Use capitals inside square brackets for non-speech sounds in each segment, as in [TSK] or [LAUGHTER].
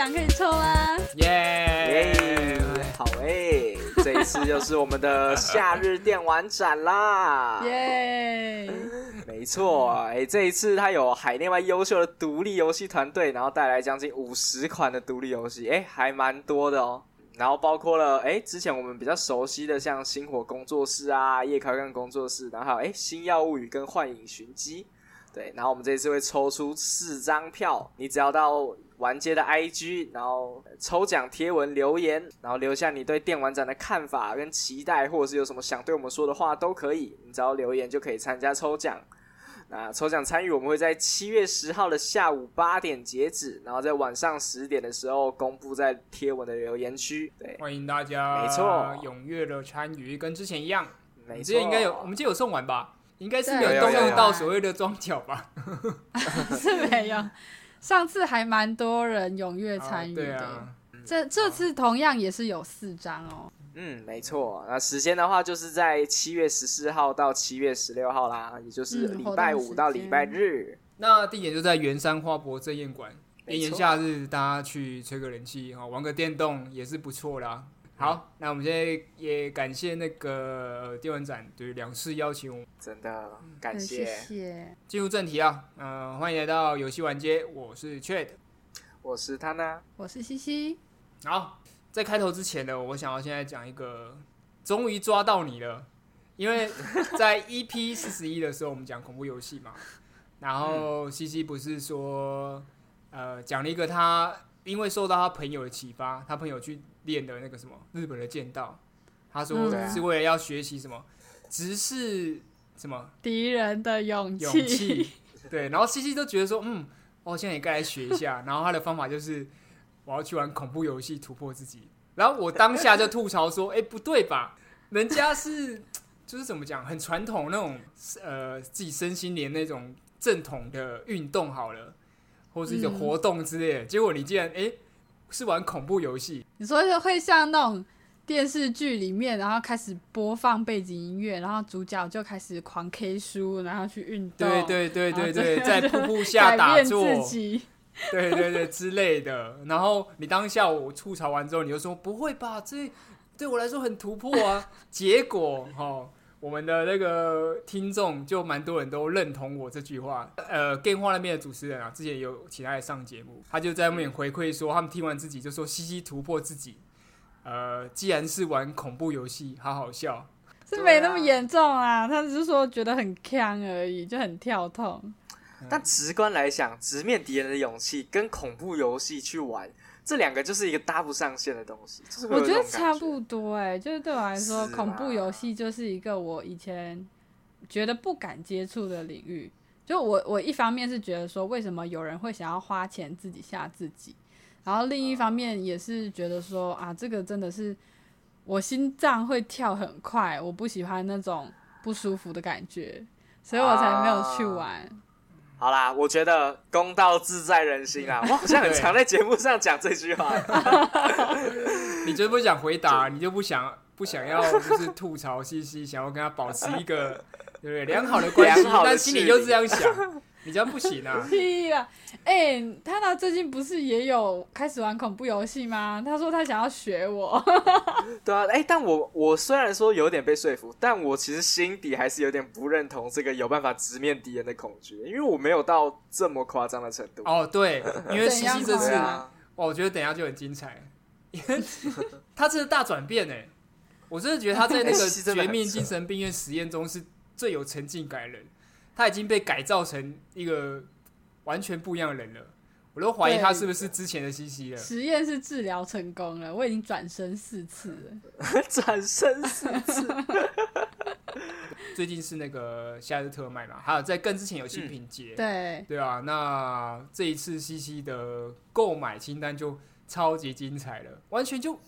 奖可以抽啦！耶！耶，好诶，这一次又是我们的夏日电玩展啦！耶！没错，哎，这一次它有海内外优秀的独立游戏团队，然后带来将近五十款的独立游戏，哎，还蛮多的哦。然后包括了哎，之前我们比较熟悉的像星火工作室啊、夜开干工作室，然后还有哎星耀物语跟幻影寻机。对，然后我们这次会抽出四张票，你只要到玩街的 IG，然后抽奖贴文留言，然后留下你对电玩展的看法跟期待，或者是有什么想对我们说的话都可以，你只要留言就可以参加抽奖。那抽奖参与我们会在七月十号的下午八点截止，然后在晚上十点的时候公布在贴文的留言区。对，欢迎大家，没错，踊跃的参与，跟之前一样。没错，应该有，我们记得有送完吧？应该是没有动用到所谓的装脚吧？[LAUGHS] 是没有，上次还蛮多人踊跃参与的。这这次同样也是有四张哦。嗯，没错。那时间的话，就是在七月十四号到七月十六号啦，也就是礼拜五到礼拜日。那地点就在圆山花博正宴馆。炎炎夏日，大家去吹个冷气哈，玩个电动也是不错啦。好，那我们现在也感谢那个电玩展对两次邀请我们，真的感谢。谢谢。进入正题啊，嗯，欢迎来到游戏玩街，我是 Chad，我是他呢，我是西西。好，在开头之前呢，我想要现在讲一个，终于抓到你了，因为在 EP 四十一的时候，我们讲恐怖游戏嘛，然后西西不是说，呃，讲了一个他因为受到他朋友的启发，他朋友去。练的那个什么日本的剑道，他说是为了要学习什么直视什么敌人的勇气，勇气对。然后西西都觉得说，嗯，我现在也该来学一下。然后他的方法就是我要去玩恐怖游戏突破自己。然后我当下就吐槽说，哎，不对吧？人家是就是怎么讲，很传统那种呃自己身心连那种正统的运动好了，或是一个活动之类的。结果你竟然哎。是玩恐怖游戏，你说是会像那种电视剧里面，然后开始播放背景音乐，然后主角就开始狂 K 书，然后去运动，对对对对对，[LAUGHS] 在瀑布下打坐，对对对之类的。然后你当下我吐槽完之后，你就说不会吧，这对我来说很突破啊。结果哈。我们的那个听众就蛮多人都认同我这句话。呃，电话那边的主持人啊，之前有请他来上节目，他就在后面回馈说，他们听完自己就说，西西突破自己。呃，既然是玩恐怖游戏，好好笑，是没那么严重啊。他只是说觉得很呛而已，就很跳痛。但直观来讲，直面敌人的勇气跟恐怖游戏去玩。这两个就是一个搭不上线的东西，我觉得差不多哎，就是对我来说，恐怖游戏就是一个我以前觉得不敢接触的领域。就我我一方面是觉得说，为什么有人会想要花钱自己吓自己，然后另一方面也是觉得说啊，这个真的是我心脏会跳很快，我不喜欢那种不舒服的感觉，所以我才没有去玩。好啦，我觉得公道自在人心啊！我好像很常在节目上讲这句话。[LAUGHS] 你就不想回答，你就不想不想要，[LAUGHS] 就是吐槽西西，想要跟他保持一个对不对良好的关系，但心里就这样想。你这样不行啊！[LAUGHS] 屁啊！哎，他他最近不是也有开始玩恐怖游戏吗？他说他想要学我。[LAUGHS] 对啊，哎，但我我虽然说有点被说服，但我其实心底还是有点不认同这个有办法直面敌人的恐惧，因为我没有到这么夸张的程度。哦，对，[LAUGHS] 因为西西这次，我觉得等下就很精彩，因为他这是大转变呢。我真的觉得他在那个《绝命精神病院》实验中是最有沉浸感的人。他已经被改造成一个完全不一样的人了，我都怀疑他是不是之前的西西了。实验是治疗成功了，我已经转身四次了，[LAUGHS] 转身四次。最近是那个夏日特卖嘛，还有在更之前有新品节，对对啊。那这一次西西的购买清单就超级精彩了，完全就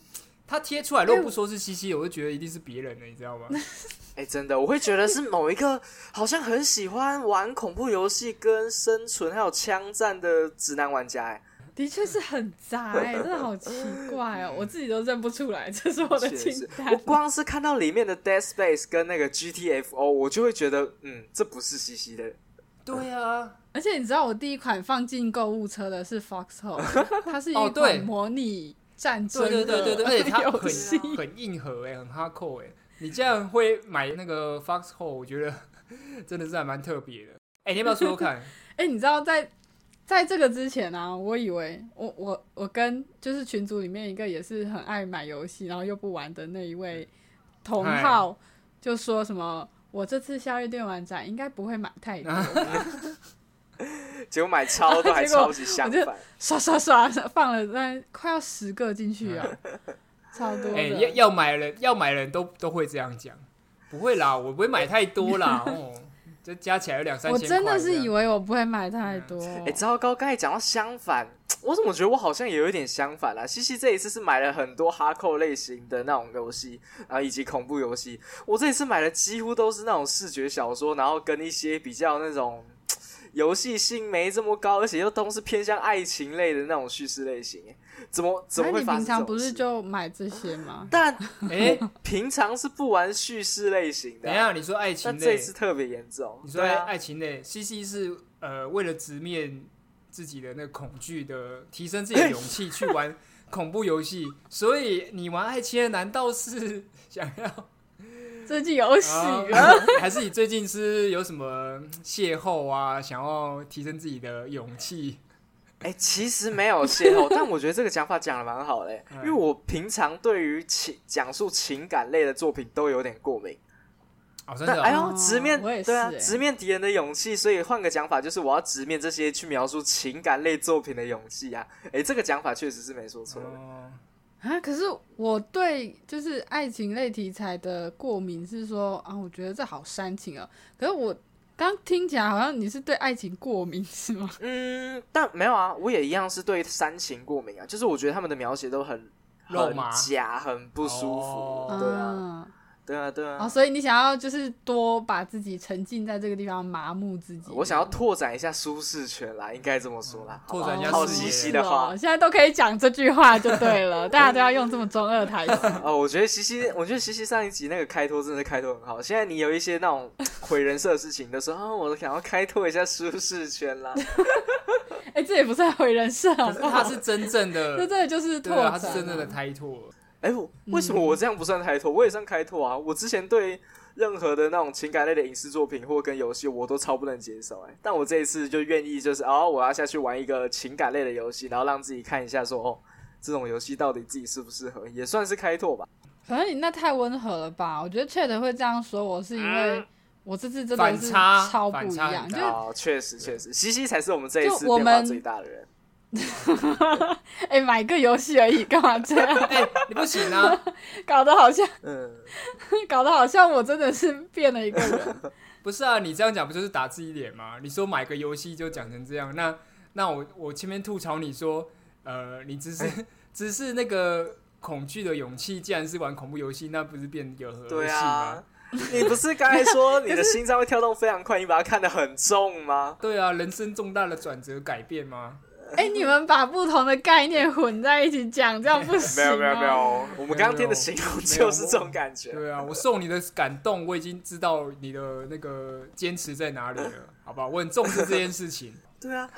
他贴出来，如果不说是西西，我就觉得一定是别人了，你知道吗？[LAUGHS] 哎，真的，我会觉得是某一个好像很喜欢玩恐怖游戏、跟生存还有枪战的直男玩家。哎，的确是很渣，哎，真的好奇怪哦，[LAUGHS] 我自己都认不出来，这是我的清单。我光是看到里面的 Death Space 跟那个 GTFO，我就会觉得，嗯，这不是西西的对啊，而且你知道我第一款放进购物车的是 Foxhole，[LAUGHS] 它是一款模拟战争对对对对对，[LAUGHS] 而且它很很硬核哎，很哈扣哎。你这样会买那个 Foxhole，我觉得 [LAUGHS] 真的是还蛮特别的。哎，你要不要说说看？[LAUGHS] 哎，你知道在在这个之前啊，我以为我我我跟就是群组里面一个也是很爱买游戏，然后又不玩的那一位同号，就说什么。我这次夏日电玩展应该不会买太多，[LAUGHS] 结果买超多，还超级相反，刷刷刷放了那快要十个进去啊，[LAUGHS] 超多。哎，要要买人要买人都都会这样讲，不会啦，我不会买太多啦，[LAUGHS] 哦，这加起来有两三千。我真的是以为我不会买太多，哎，糟糕，刚才讲到相反。我怎么觉得我好像也有一点相反啦？西西这一次是买了很多哈扣类型的那种游戏啊，以及恐怖游戏。我这一次买的几乎都是那种视觉小说，然后跟一些比较那种游戏性没这么高，而且又都是偏向爱情类的那种叙事类型。怎么怎么会发生？平常不是就买这些吗？[LAUGHS] 但哎，平常是不玩叙事类型的。等下你说爱情类，这次特别严重。你说爱情类，西西是呃为了直面。自己的那个恐惧的，提升自己的勇气去玩恐怖游戏，所以你玩爱切难道是想要最近有喜啊还是你最近是有什么邂逅啊？想要提升自己的勇气？哎，其实没有邂逅，但我觉得这个讲法讲的蛮好嘞，[LAUGHS] 因为我平常对于情讲述情感类的作品都有点过敏。但哎呦，直面对啊，直面敌人的勇气。所以换个讲法，就是我要直面这些去描述情感类作品的勇气啊！哎，这个讲法确实是没说错。啊，可是我对就是爱情类题材的过敏是说啊，我觉得这好煽情啊。可是我刚听起来好像你是对爱情过敏是吗？[LAUGHS] 嗯，但没有啊，我也一样是对煽情过敏啊。就是我觉得他们的描写都很很假，很不舒服。对啊。对啊，对啊。哦，所以你想要就是多把自己沉浸在这个地方，麻木自己。我想要拓展一下舒适圈啦，应该这么说啦。拓展一下好西西的话，现在都可以讲这句话就对了，[LAUGHS] 大家都要用这么中二台词。哦，我觉得西西，我觉得西西上一集那个开拓真的开拓很好。现在你有一些那种毁人设的事情的时候，我都想要开拓一下舒适圈啦。[LAUGHS] 哎，这也不算毁人设，他是真正的，这真的就是拓展，他是真正的开拓。哎，为什么我这样不算开拓？我也算开拓啊！我之前对任何的那种情感类的影视作品或跟游戏，我都超不能接受。哎，但我这一次就愿意，就是哦，我要下去玩一个情感类的游戏，然后让自己看一下，说哦，这种游戏到底自己适不适合，也算是开拓吧。可能你那太温和了吧？我觉得 Chat 会这样说，我是因为我这次真的是超不一样，就确实确实，西西才是我们这一次变化最大的人。[LAUGHS] 哎，买个游戏而已，干嘛这样？[LAUGHS] 哎，你不行啊！[LAUGHS] 搞得好像，嗯，搞得好像我真的是变了一个人。不是啊，你这样讲不就是打自己脸吗？你说买个游戏就讲成这样，那那我我前面吐槽你说，呃，你只是只是那个恐惧的勇气，既然是玩恐怖游戏，那不是变有何对啊？你不是刚才说你的心脏会跳动非常快，你把它看得很重吗？对啊，人生重大的转折改变吗？[LAUGHS] 哎，你们把不同的概念混在一起讲，这样不行。[LAUGHS] 没有没有没有，我们刚刚听的形容就是这种感觉。[LAUGHS] 对啊，我受你的感动，我已经知道你的那个坚持在哪里了，好吧？我很重视这件事情。对啊，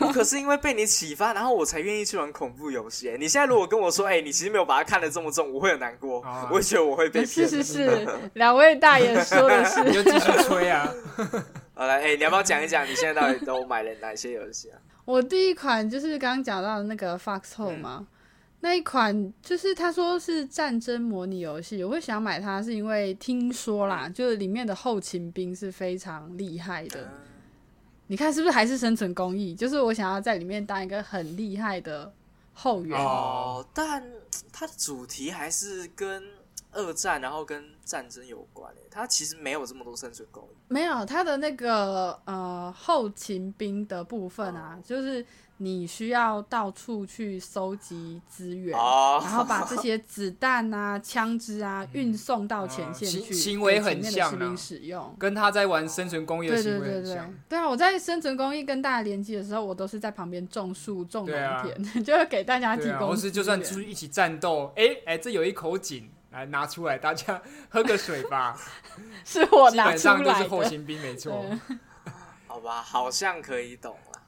我可是因为被你启发，然后我才愿意去玩恐怖游戏。你现在如果跟我说，哎，你其实没有把它看得这么重，我会很难过，我会觉得我会被骗。是是是，两位大爷说的是，你就继续吹啊。好来，哎，你要不要讲一讲你现在到底都买了哪些游戏啊？我第一款就是刚刚讲到的那个 Foxhole 嘛，那一款就是他说是战争模拟游戏，我会想买它是因为听说啦，就是里面的后勤兵是非常厉害的。你看是不是还是生存公益？就是我想要在里面当一个很厉害的后援哦，但它的主题还是跟。二战，然后跟战争有关诶，它其实没有这么多生存工艺。没有，它的那个呃后勤兵的部分啊，就是你需要到处去收集资源，然后把这 [LAUGHS] 些子弹啊、枪支啊运送到前线去，行为很像啊，使用跟他在玩生存工艺的行为很像。对啊，我在生存工艺跟大家联机的时候，我都是在旁边种树、种农田，[LAUGHS] 就会给大家提供。或是就算出去一起战斗，哎哎，这有一口井。来拿出来，大家喝个水吧。[LAUGHS] 是我拿出来基本上都是后勤兵，没错。[LAUGHS] 好吧，好像可以懂了。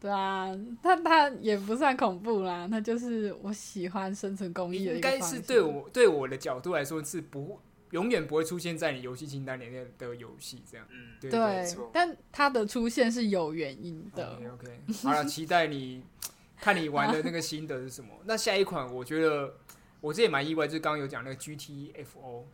对啊，他他也不算恐怖啦，那就是我喜欢生存公益的应该是对我对我的角度来说是不永远不会出现在你游戏清单里面的游戏，这样。嗯，对对，但它的出现是有原因的。OK，好了，期待你看你玩的那个心得是什么。[LAUGHS] 那下一款，我觉得我这也蛮意外，就是刚刚有讲那个 GTFO。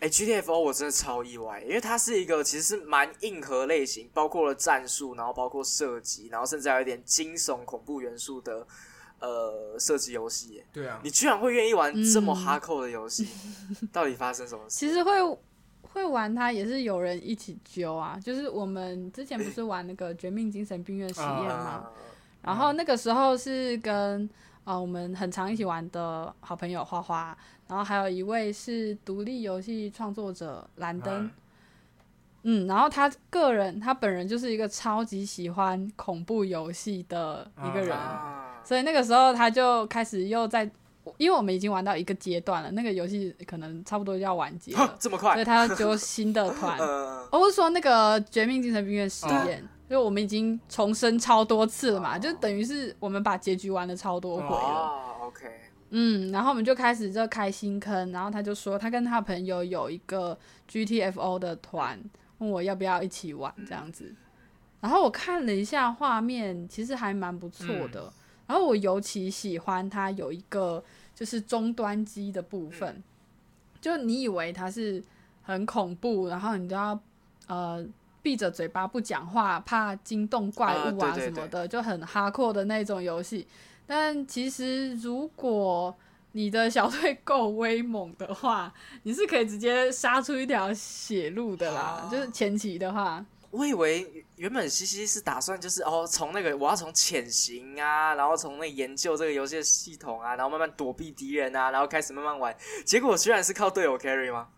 哎，GTFO 我真的超意外，因为它是一个其实是蛮硬核类型，包括了战术，然后包括射击，然后甚至还有一点惊悚恐怖元素的呃射击游戏。对啊，你居然会愿意玩这么哈扣的游戏？到底发生什么事？其实会会玩它也是有人一起揪啊，就是我们之前不是玩那个《绝命精神病院》实验吗？[LAUGHS] 然后那个时候是跟啊我们很常一起玩的好朋友花花。然后还有一位是独立游戏创作者兰登，嗯，然后他个人他本人就是一个超级喜欢恐怖游戏的一个人，所以那个时候他就开始又在，因为我们已经玩到一个阶段了，那个游戏可能差不多要完结了，这么快，所以他要揪新的团。[LAUGHS] 我是说那个《绝命精神病院》实验，因为我们已经重生超多次了嘛，就等于是我们把结局玩了超多回了。OK。嗯，然后我们就开始这开新坑，然后他就说他跟他朋友有一个 GTFO 的团，问我要不要一起玩这样子。然后我看了一下画面，其实还蛮不错的。然后我尤其喜欢它有一个就是终端机的部分，就你以为它是很恐怖，然后你都要呃闭着嘴巴不讲话，怕惊动怪物啊什么的，就很哈阔的那种游戏。但其实，如果你的小队够威猛的话，你是可以直接杀出一条血路的啦。就是前期的话，我以为原本西西是打算就是哦，从那个我要从潜行啊，然后从那研究这个游戏的系统啊，然后慢慢躲避敌人啊，然后开始慢慢玩。结果居然是靠队友 carry 吗？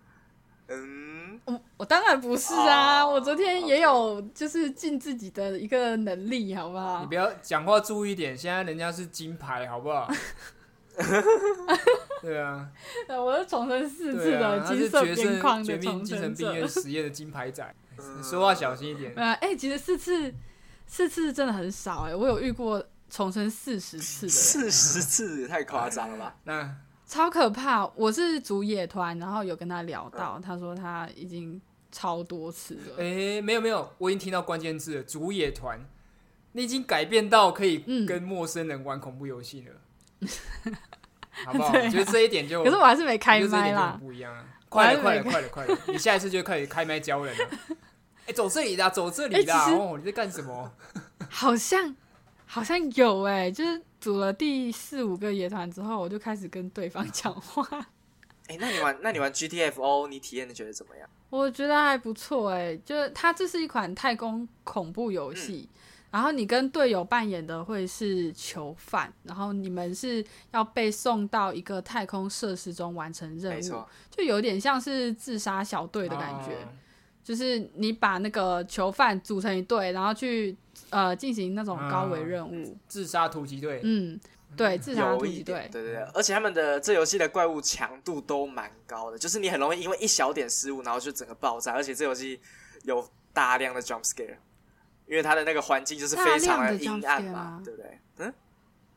嗯，我我当然不是啊，我昨天也有就是尽自己的一个能力，好不好？你不要讲话注意点，现在人家是金牌，好不好？对啊，我是重生四次的金色边框的重生病院实验的金牌仔，说话小心一点。啊，哎，其实四次四次真的很少哎，我有遇过重生四十次的，四十次也太夸张了吧？那。超可怕！我是组野团，然后有跟他聊到，他说他已经超多次了。哎，没有没有，我已经听到关键字了。组野团，你已经改变到可以跟陌生人玩恐怖游戏了，[LAUGHS] 好不好？我觉得这一点就……可是我还是没开麦啦，不一样啊！快了快了快了快了！你下一次就开始开麦教人了。[LAUGHS] 哎，走这里的，走这里的哦！你在干什么？[LAUGHS] 好像好像有哎，就是。组了第四五个野团之后，我就开始跟对方 [LAUGHS] 讲话。哎，那你玩那你玩 GTFO，你体验的觉得怎么样？我觉得还不错哎，就是它这是一款太空恐怖游戏，然后你跟队友扮演的会是囚犯，然后你们是要被送到一个太空设施中完成任务，就有点像是自杀小队的感觉，就是你把那个囚犯组成一队，然后去。呃，进行那种高危任务，自杀突击队。嗯，对，自杀突击队，对对对，而且他们的这游戏的怪物强度都蛮高的，就是你很容易因为一小点失误，然后就整个爆炸。而且这游戏有大量的 jump scare，因为它的那个环境就是非常的阴暗嘛，对不对？嗯。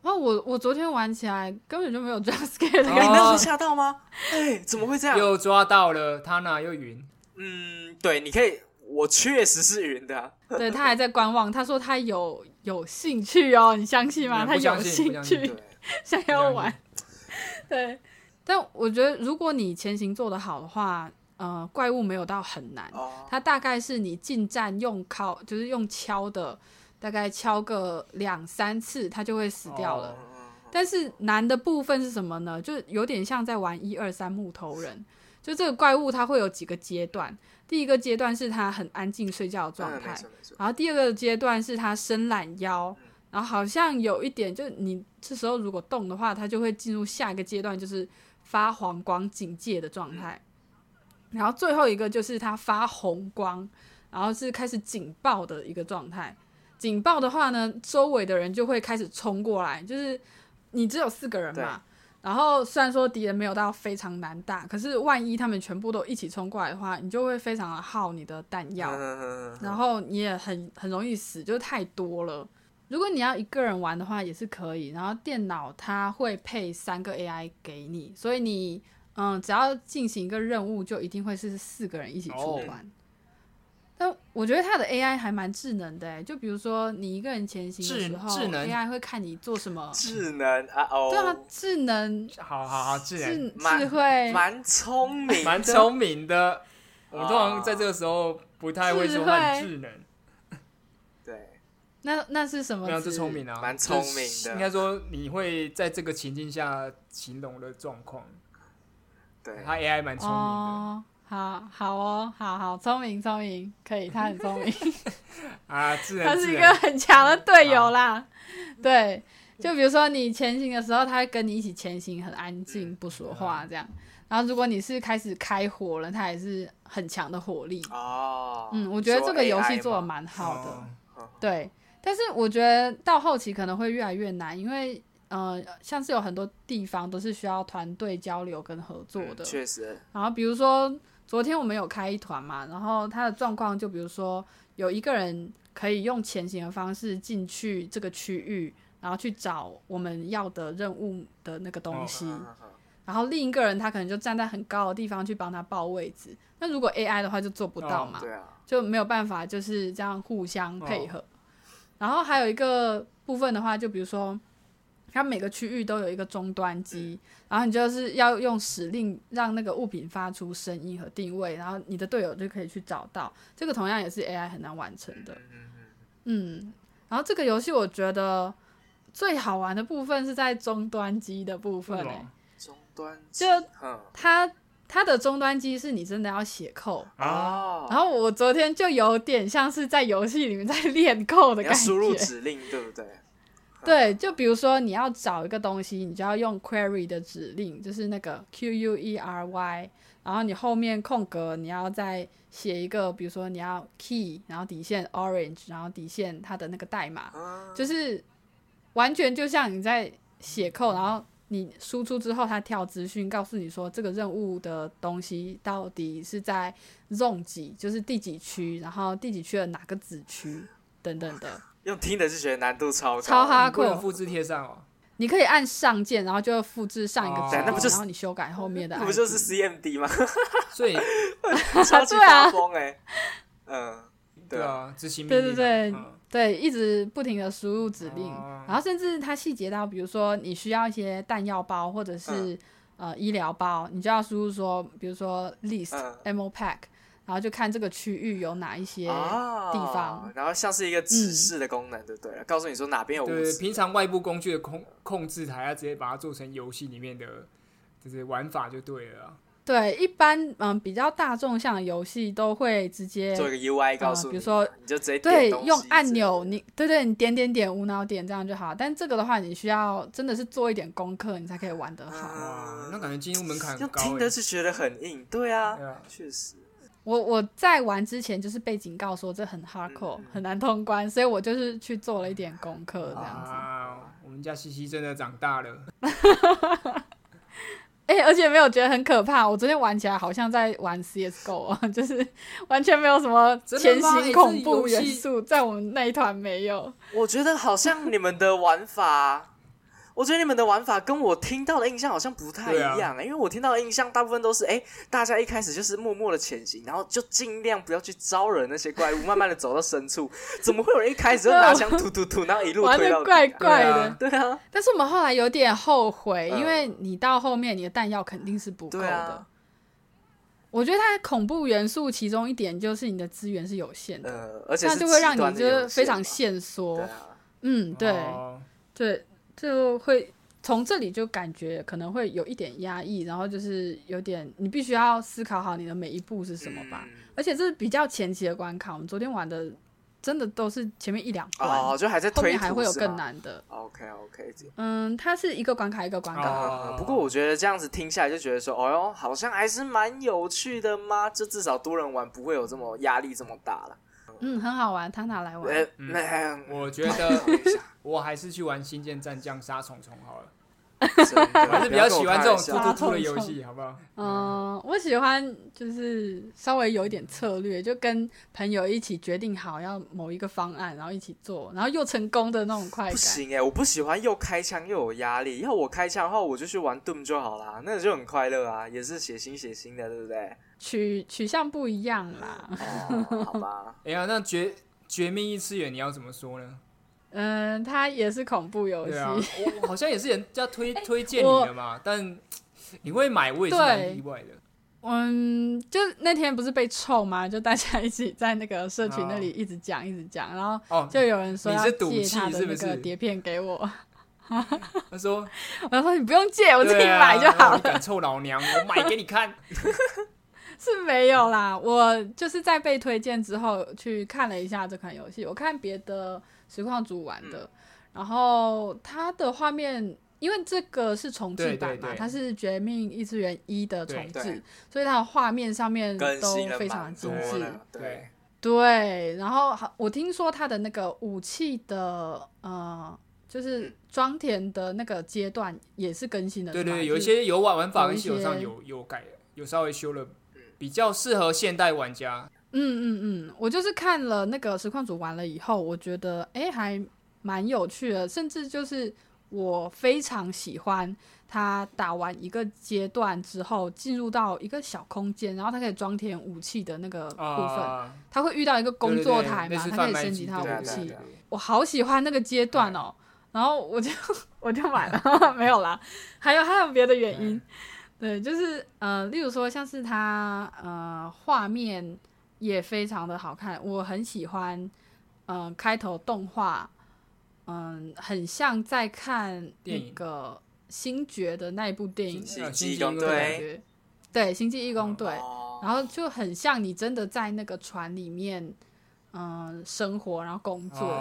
哦，我我昨天玩起来根本就没有 jump scare，你没有吓到吗？哎，怎么会这样？又抓到了，他那又晕。嗯，对，你可以。我确实是云的，对他还在观望。他说他有有兴趣哦，你相信吗？他有兴趣，[LAUGHS] 想要玩。对，但我觉得如果你前行做得好的话，呃，怪物没有到很难。它大概是你近战用敲，就是用敲的，大概敲个两三次，它就会死掉了。但是难的部分是什么呢？就有点像在玩一二三木头人。就这个怪物，它会有几个阶段。第一个阶段是它很安静睡觉的状态，然后第二个阶段是它伸懒腰，然后好像有一点，就你这时候如果动的话，它就会进入下一个阶段，就是发黄光警戒的状态。然后最后一个就是它发红光，然后是开始警报的一个状态。警报的话呢，周围的人就会开始冲过来，就是你只有四个人嘛。然后虽然说敌人没有到非常难打，可是万一他们全部都一起冲过来的话，你就会非常的耗你的弹药，然后你也很很容易死，就是太多了。如果你要一个人玩的话也是可以，然后电脑它会配三个 AI 给你，所以你嗯只要进行一个任务，就一定会是四个人一起出团。但我觉得它的 AI 还蛮智能的，就比如说你一个人前行的时候，AI 会看你做什么。[LAUGHS] 智能啊哦，对啊，智能，好好好，智能，智慧，蛮聪明，[LAUGHS] 蛮聪明的。我通常在这个时候不太会说很智能。对，那那是什么？非常聪明啊，蛮聪明的。应该说你会在这个情境下形容的状况。对，他 AI 蛮聪明的。好好哦，好好聪明聪明，可以，他很聪明啊，自然他是一个很强的队友啦。对，就比如说你前行的时候，他会跟你一起前行，很安静，不说话这样。然后如果你是开始开火了，他也是很强的火力哦。嗯，我觉得这个游戏做的蛮好的。对，但是我觉得到后期可能会越来越难，因为呃，像是有很多地方都是需要团队交流跟合作的。确实。然后比如说。昨天我们有开一团嘛，然后他的状况就比如说有一个人可以用前行的方式进去这个区域，然后去找我们要的任务的那个东西，然后另一个人他可能就站在很高的地方去帮他报位置。那如果 AI 的话就做不到嘛，就没有办法就是这样互相配合。然后还有一个部分的话，就比如说。它每个区域都有一个终端机，然后你就是要用指令让那个物品发出声音和定位，然后你的队友就可以去找到。这个同样也是 AI 很难完成的。嗯，然后这个游戏我觉得最好玩的部分是在终端机的部分诶。终端就它它的终端机是你真的要写扣啊。然后我昨天就有点像是在游戏里面在练扣的感觉，输入指令对不对？对，就比如说你要找一个东西，你就要用 query 的指令，就是那个 q u e r y，然后你后面空格你要再写一个，比如说你要 key，然后底线 orange，然后底线它的那个代码，就是完全就像你在写扣，然后你输出之后，它跳资讯告诉你说这个任务的东西到底是在 zone 几，就是第几区，然后第几区的哪个子区等等的。用听的是觉得难度超超哈酷，复制贴上哦。你可以按上键，然后就复制上一个键，然后你修改后面的。那不就是 CMD 吗？所以 [LAUGHS] 超级发疯哎。嗯，对啊，执行对对对对，一直不停的输入指令，然后甚至它细节到，比如说你需要一些弹药包或者是呃医疗包，你就要输入说，比如说 list ammo pack。然后就看这个区域有哪一些地方，然后像是一个指示的功能，对不对？告诉你说哪边有。对，平常外部工具的控控制台，要直接把它做成游戏里面的，就是玩法就对了。对，一般嗯比较大众向的游戏都会直接做一个 UI 告诉，比如说你就直接对用按钮，你对对，你点点点无脑点这样就好。但这个的话，你需要真的是做一点功课，你才可以玩得好。哇，那感觉进入门槛高。听的是觉得很硬，对啊，确实。我我在玩之前就是被警告说这很 hardcore 很难通关，所以我就是去做了一点功课这样子。我们家西西真的长大了。[LAUGHS] 哎，而且没有觉得很可怕。我昨天玩起来好像在玩 CSGO 啊，[LAUGHS] 就是完全没有什么前行恐怖元素，在我们那一团没有。我觉得好像你们的玩法。我觉得你们的玩法跟我听到的印象好像不太一样，因为我听到的印象大部分都是，哎，大家一开始就是默默的前行，然后就尽量不要去招惹那些怪物，慢慢的走到深处。[LAUGHS] 怎么会有人一开始就拿枪突突突，[LAUGHS] 然后一路推到？怪怪的，对啊。但是我们后来有点后悔，因为你到后面你的弹药肯定是不够的。我觉得它恐怖元素其中一点就是你的资源是有限的，而且那就会让你就是非常限缩。嗯，对，对。就会从这里就感觉可能会有一点压抑，然后就是有点你必须要思考好你的每一步是什么吧。而且这是比较前期的关卡，我们昨天玩的真的都是前面一两关，哦，就还在后面还会有更难的。OK OK，嗯，它是一个关卡一个关卡。不过我觉得这样子听下来就觉得说，哦哟，好像还是蛮有趣的嘛。就至少多人玩不会有这么压力这么大了。嗯，很好玩，他拿来玩。我觉得 [LAUGHS] 我还是去玩《星舰战将杀虫虫》好了。我 [LAUGHS] 还是比较喜欢这种突突突的游戏，好不好？嗯，我喜欢就是稍微有一点策略，就跟朋友一起决定好要某一个方案，然后一起做，然后又成功的那种快感。不行哎，我不喜欢又开枪又有压力。要我开枪的话，我就去玩 Doom 就好啦，那就很快乐啊，也是血腥血腥的，对不对？取取向不一样啦。好吧。[LAUGHS] 哎呀，那绝绝命异次元你要怎么说呢？嗯，它也是恐怖游戏。我好像也是人家推 [LAUGHS] 推荐你的嘛，但你会买，我也是蛮意外的。嗯，就那天不是被臭吗？就大家一起在那个社群那里一直讲，一直讲，然后就有人说要借他的那个碟片给我。他说：“ [LAUGHS] 我说你不用借，我自己买就好了。”敢臭老娘，我买给你看。[LAUGHS] 是没有啦，我就是在被推荐之后去看了一下这款游戏，我看别的。实况组玩的，然后它的画面，因为这个是重置版嘛，它是《绝命异次元一》的重置，所以它的画面上面都非常精致。对对，然后我听说它的那个武器的呃，就是装填的那个阶段也是更新的。对对，有一些游玩玩法跟系统上有有改，有稍微修了，比较适合现代玩家。嗯嗯嗯，我就是看了那个实况组完了以后，我觉得哎还蛮有趣的，甚至就是我非常喜欢他打完一个阶段之后，进入到一个小空间，然后他可以装填武器的那个部分，他会遇到一个工作台嘛，他可以升级他的武器，我好喜欢那个阶段哦，然后我就我就买了，[LAUGHS] 没有啦，还有还有别的原因，对，就是呃，例如说像是他呃画面。也非常的好看，我很喜欢。嗯，开头动画，嗯，很像在看那个星爵的那一部电影《星际义工队》。对，《星际义工队》，然后就很像你真的在那个船里面，嗯，生活然后工作，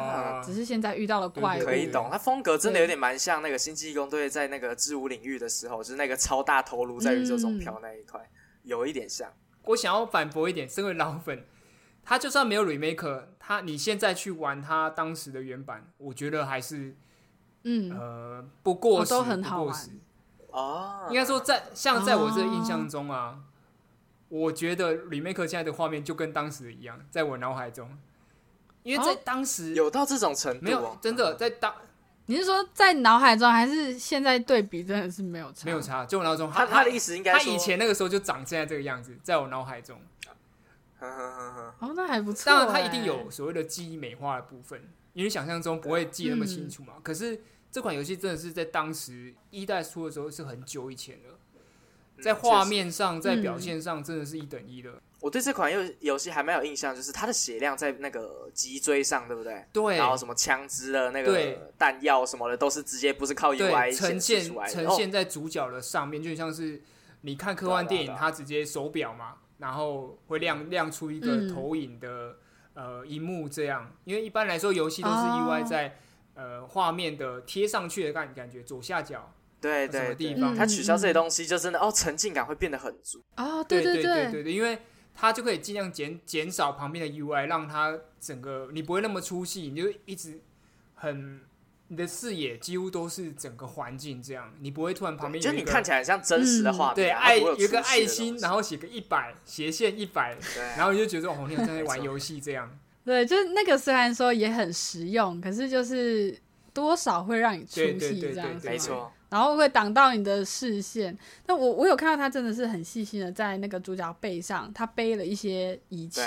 只是现在遇到了怪物。可以懂，它风格真的有点蛮像那个《星际义工队》在那个支武领域的时候，就是那个超大头颅在宇宙中飘那一块，有一点像。我想要反驳一点，[LAUGHS] 身为老粉，他就算没有 remake，他你现在去玩他当时的原版，我觉得还是，嗯。呃，不过都很好玩。哦。应该说，在像在我这个印象中啊，我觉得 remake 现在的画面就跟当时一样，在我脑海中，因为在当时有到这种程度，没有真的在当。你是说在脑海中，还是现在对比真的是没有差？没有差，就我脑中，他他的意思应该，他以前那个时候就长现在这个样子，在我脑海中。哦，那还不错。当然，他一定有所谓的记忆美化的部分，因为想象中不会记那么清楚嘛。可是这款游戏真的是在当时一代出的时候是很久以前了，在画面上，在表现上，真的是一等一的。我对这款游游戏还蛮有印象，就是它的血量在那个脊椎上，对不对？对。然后什么枪支的那个弹药什么的，都是直接不是靠 UI 呈现呈现在主角的上面，就像是你看科幻电影，它直接手表嘛，然后会亮亮出一个投影的呃荧幕这样。因为一般来说游戏都是 UI 在呃画面的贴上去的感感觉，左下角对对地方，它取消这些东西就真的哦沉浸感会变得很足哦！对对对对对，因为。它就可以尽量减减少旁边的 UI，让它整个你不会那么出戏，你就一直很你的视野几乎都是整个环境这样，你不会突然旁边就你看起来像真实的画面，对，爱有个爱心，然后写个一百斜线一百，然后你就觉得哦，你好像在玩游戏这样。对，就是那个虽然说也很实用，可是就是多少会让你出戏这样，没错。然后会挡到你的视线。那我我有看到他真的是很细心的在那个主角背上，他背了一些仪器，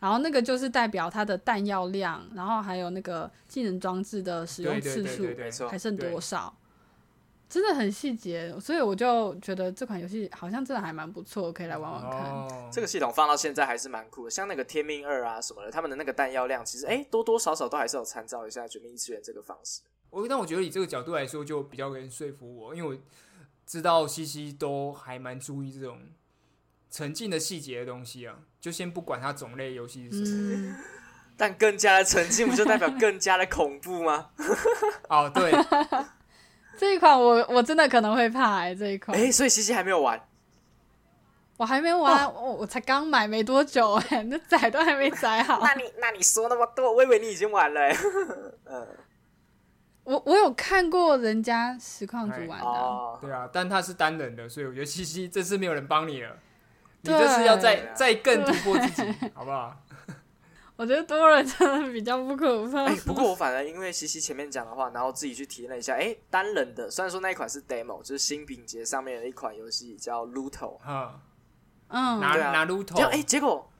然后那个就是代表他的弹药量，然后还有那个技能装置的使用次数，还剩多少，真的很细节。所以我就觉得这款游戏好像真的还蛮不错，可以来玩玩看。[LAUGHS] 这个系统放到现在还是蛮酷的，像那个天命二啊什么的，他们的那个弹药量其实哎多多少少都还是有参照一下绝命异次元这个方式。我但我觉得以这个角度来说，就比较能说服我，因为我知道西西都还蛮注意这种沉浸的细节的东西啊。就先不管它种类游戏是什么，但更加的沉浸，不就代表更加的恐怖吗？[LAUGHS] 哦，对，这一款我我真的可能会怕哎，这一款。哎，所以西西还没有玩，我还没玩，我我才刚买没多久哎，那载都还没载好。那你那你说那么多，我以为你已经玩了。[LAUGHS] 嗯。我我有看过人家实况组玩的，对啊，但他是单人的，所以我觉得西西这次没有人帮你了，你这次要再再更突破自己，好不好？我觉得多人真的比较不可怕。哎，不过我反而因为西西前面讲的话，然后自己去体验了一下，哎，单人的，虽然说那一款是 demo，就是新品节上面的一款游戏叫 Luto，嗯，拿拿 Luto，哎，结果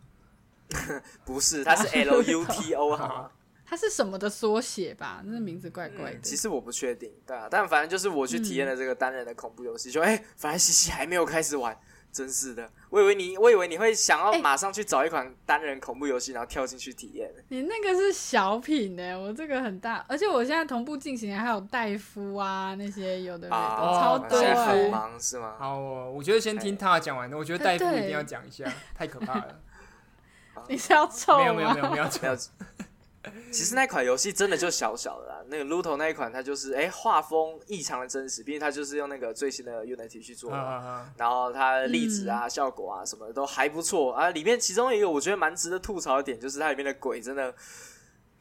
[LAUGHS] 不是，它是 L U T O 哈。它是什么的缩写吧？那名字怪怪的。其实我不确定，对啊，但反正就是我去体验了这个单人的恐怖游戏，就哎，反正西西还没有开始玩，真是的。我以为你，我以为你会想要马上去找一款单人恐怖游戏，然后跳进去体验。你那个是小品呢，我这个很大，而且我现在同步进行，还有戴夫啊那些有的没的，超多。很忙是吗？好，我觉得先听他讲完的，我觉得戴夫一定要讲一下，太可怕了。[LAUGHS] 你是要臭吗？没有没有没有没有没有。[LAUGHS] [LAUGHS] 其实那款游戏真的就小小的啦，那个 Luto 那一款，它就是哎画风异常的真实，毕竟它就是用那个最新的 Unity 去做的，然后它粒子啊、效果啊什么的都还不错啊。里面其中一个我觉得蛮值得吐槽的点，就是它里面的鬼真的，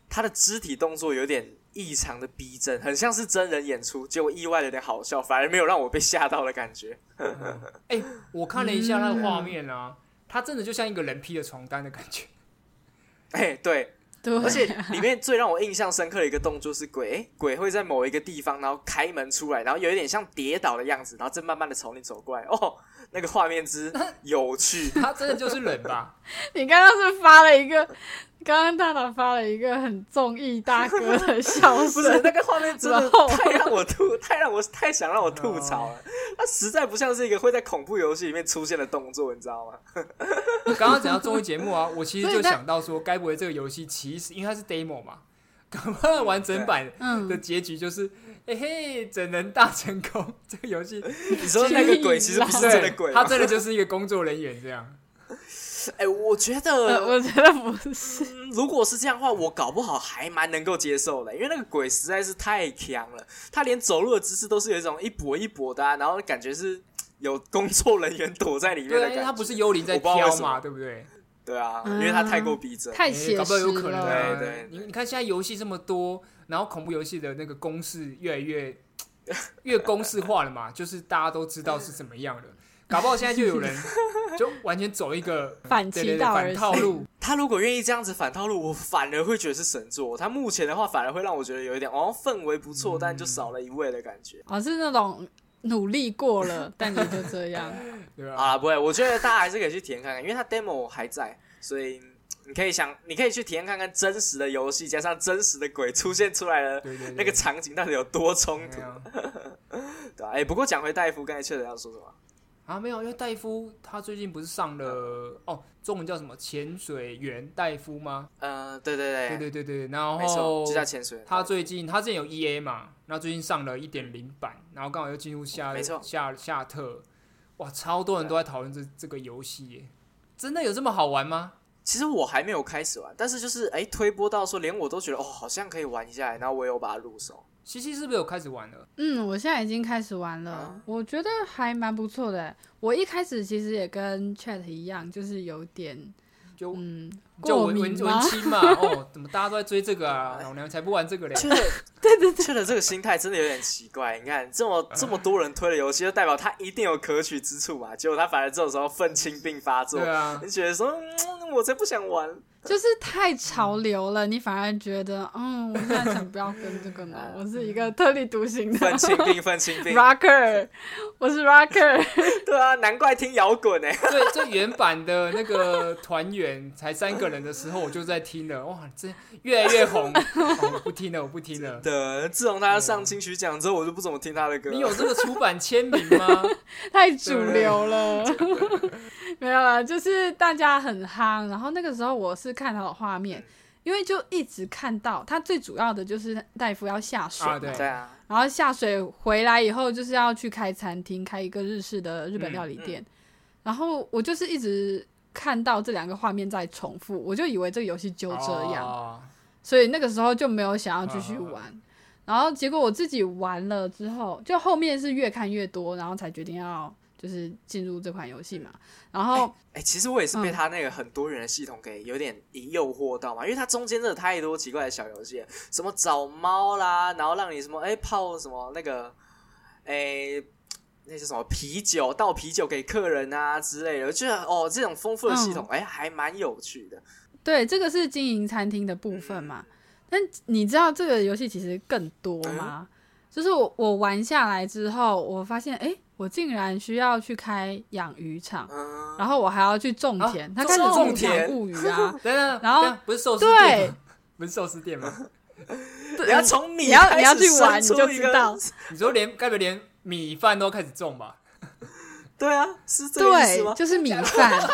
它的肢体动作有点异常的逼真，很像是真人演出，结果意外的有点好笑，反而没有让我被吓到的感觉。哎，我看了一下那个画面啊，它真的就像一个人披的床单的感觉。哎，对。而且里面最让我印象深刻的一个动作是鬼，鬼会在某一个地方，然后开门出来，然后有一点像跌倒的样子，然后正慢慢的朝你走过来。哦，那个画面之 [LAUGHS] 有趣，他真的就是人吧？[LAUGHS] 你刚刚是发了一个。刚刚大大发了一个很综艺大哥的笑声，[LAUGHS] 不是那个画面真的太让我吐，太让我太想让我吐槽了。他实在不像是一个会在恐怖游戏里面出现的动作，你知道吗？刚刚讲到综艺节目啊，我其实就想到说，该不会这个游戏其实因为它是 demo 嘛，刚刚完整版的结局就是嘿嘿，整人大成功。这个游戏 [LAUGHS] 你说那个鬼其实不是真的鬼，他真的就是一个工作人员这样。[LAUGHS] 哎，我觉得，我觉得不是。如果是这样的话，我搞不好还蛮能够接受的，因为那个鬼实在是太强了，他连走路的姿势都是有一种一跛一跛的，然后感觉是有工作人员躲在里面的感觉。他不是幽灵在飘嘛，对不对？对啊，因为他太过逼真，太写实了。对对，你你看现在游戏这么多，然后恐怖游戏的那个公式越来越 [TSK] 越公式化了嘛，[LAUGHS] 就是大家都知道是怎么样的。搞不好现在就有人 [LAUGHS] 就完全走一个反其道反套路。他如果愿意这样子反套路，我反而会觉得是神作。他目前的话，反而会让我觉得有一点哦，氛围不错，但就少了一位的感觉。哦，是那种努力过了，[LAUGHS] 但你就这样。对啊，不会，我觉得大家还是可以去体验看看，因为他 demo 还在，所以你可以想，你可以去体验看看真实的游戏加上真实的鬼出现出来的那个场景到底有多冲突。[LAUGHS] 对啊，哎，不过讲回戴夫，刚才确实要说什么？啊，没有，因为戴夫他最近不是上了哦，中文叫什么？潜水员戴夫吗？呃，对对对，对对对对，然后就叫潜水。他最近他之前有 E A 嘛，然后最近上了一点零版，然后刚好又进入夏夏夏特，哇，超多人都在讨论这这个游戏耶，真的有这么好玩吗？其实我还没有开始玩，但是就是哎推播到说连我都觉得哦，好像可以玩一下，然后我有把它入手。西西是不是有开始玩了？嗯，我现在已经开始玩了，我觉得还蛮不错的。我一开始其实也跟 Chat 一样，就是有点就嗯。就文文文青嘛，[LAUGHS] 哦，怎么大家都在追这个啊？老娘才不玩这个嘞！[LAUGHS] 确的，对对对，确的这个心态真的有点奇怪。你看，这么 [LAUGHS] 这么多人推的游戏，就代表他一定有可取之处嘛？结果他反而这种时候愤青病发作，对啊，你觉得说，我才不想玩，就是太潮流了，你反而觉得，嗯，我现在想不要跟这个呢。我是一个特立独行的愤青病，愤青病，Rocker，我是 Rocker，对啊，难怪听摇滚哎。对，这原版的那个团员才三个。人的时候我就在听了，哇，这越来越红，[LAUGHS] 我不听了，我不听了。的，自从他上金曲奖之后，我就不怎么听他的歌。你有这个出版签名吗？[LAUGHS] 太主流了，没有啦，就是大家很夯。然后那个时候我是看到画面，因为就一直看到他最主要的就是大夫要下水，对啊，然后下水回来以后就是要去开餐厅，开一个日式的日本料理店。然后我就是一直。看到这两个画面在重复，我就以为这个游戏就这样，所以那个时候就没有想要继续玩。然后结果我自己玩了之后，就后面是越看越多，然后才决定要就是进入这款游戏嘛。然后，哎，其实我也是被他那个很多人的系统给有点诱惑到嘛，因为它中间真的太多奇怪的小游戏，什么找猫啦，然后让你什么哎泡什么那个哎那些什么啤酒倒啤酒给客人啊之类的，我觉得哦这种丰富的系统哎还蛮有趣的。对，这个是经营餐厅的部分嘛。但你知道这个游戏其实更多吗？就是我我玩下来之后，我发现哎，我竟然需要去开养鱼场，然后我还要去种田。他开始种田物 [LAUGHS] 鱼啊，然后不是寿司店，不是寿司店吗？[LAUGHS] 你要从米，你要你要去玩你就知道。你说连该不连米饭都开始种吧？对啊，是这个意思吗？就是米饭。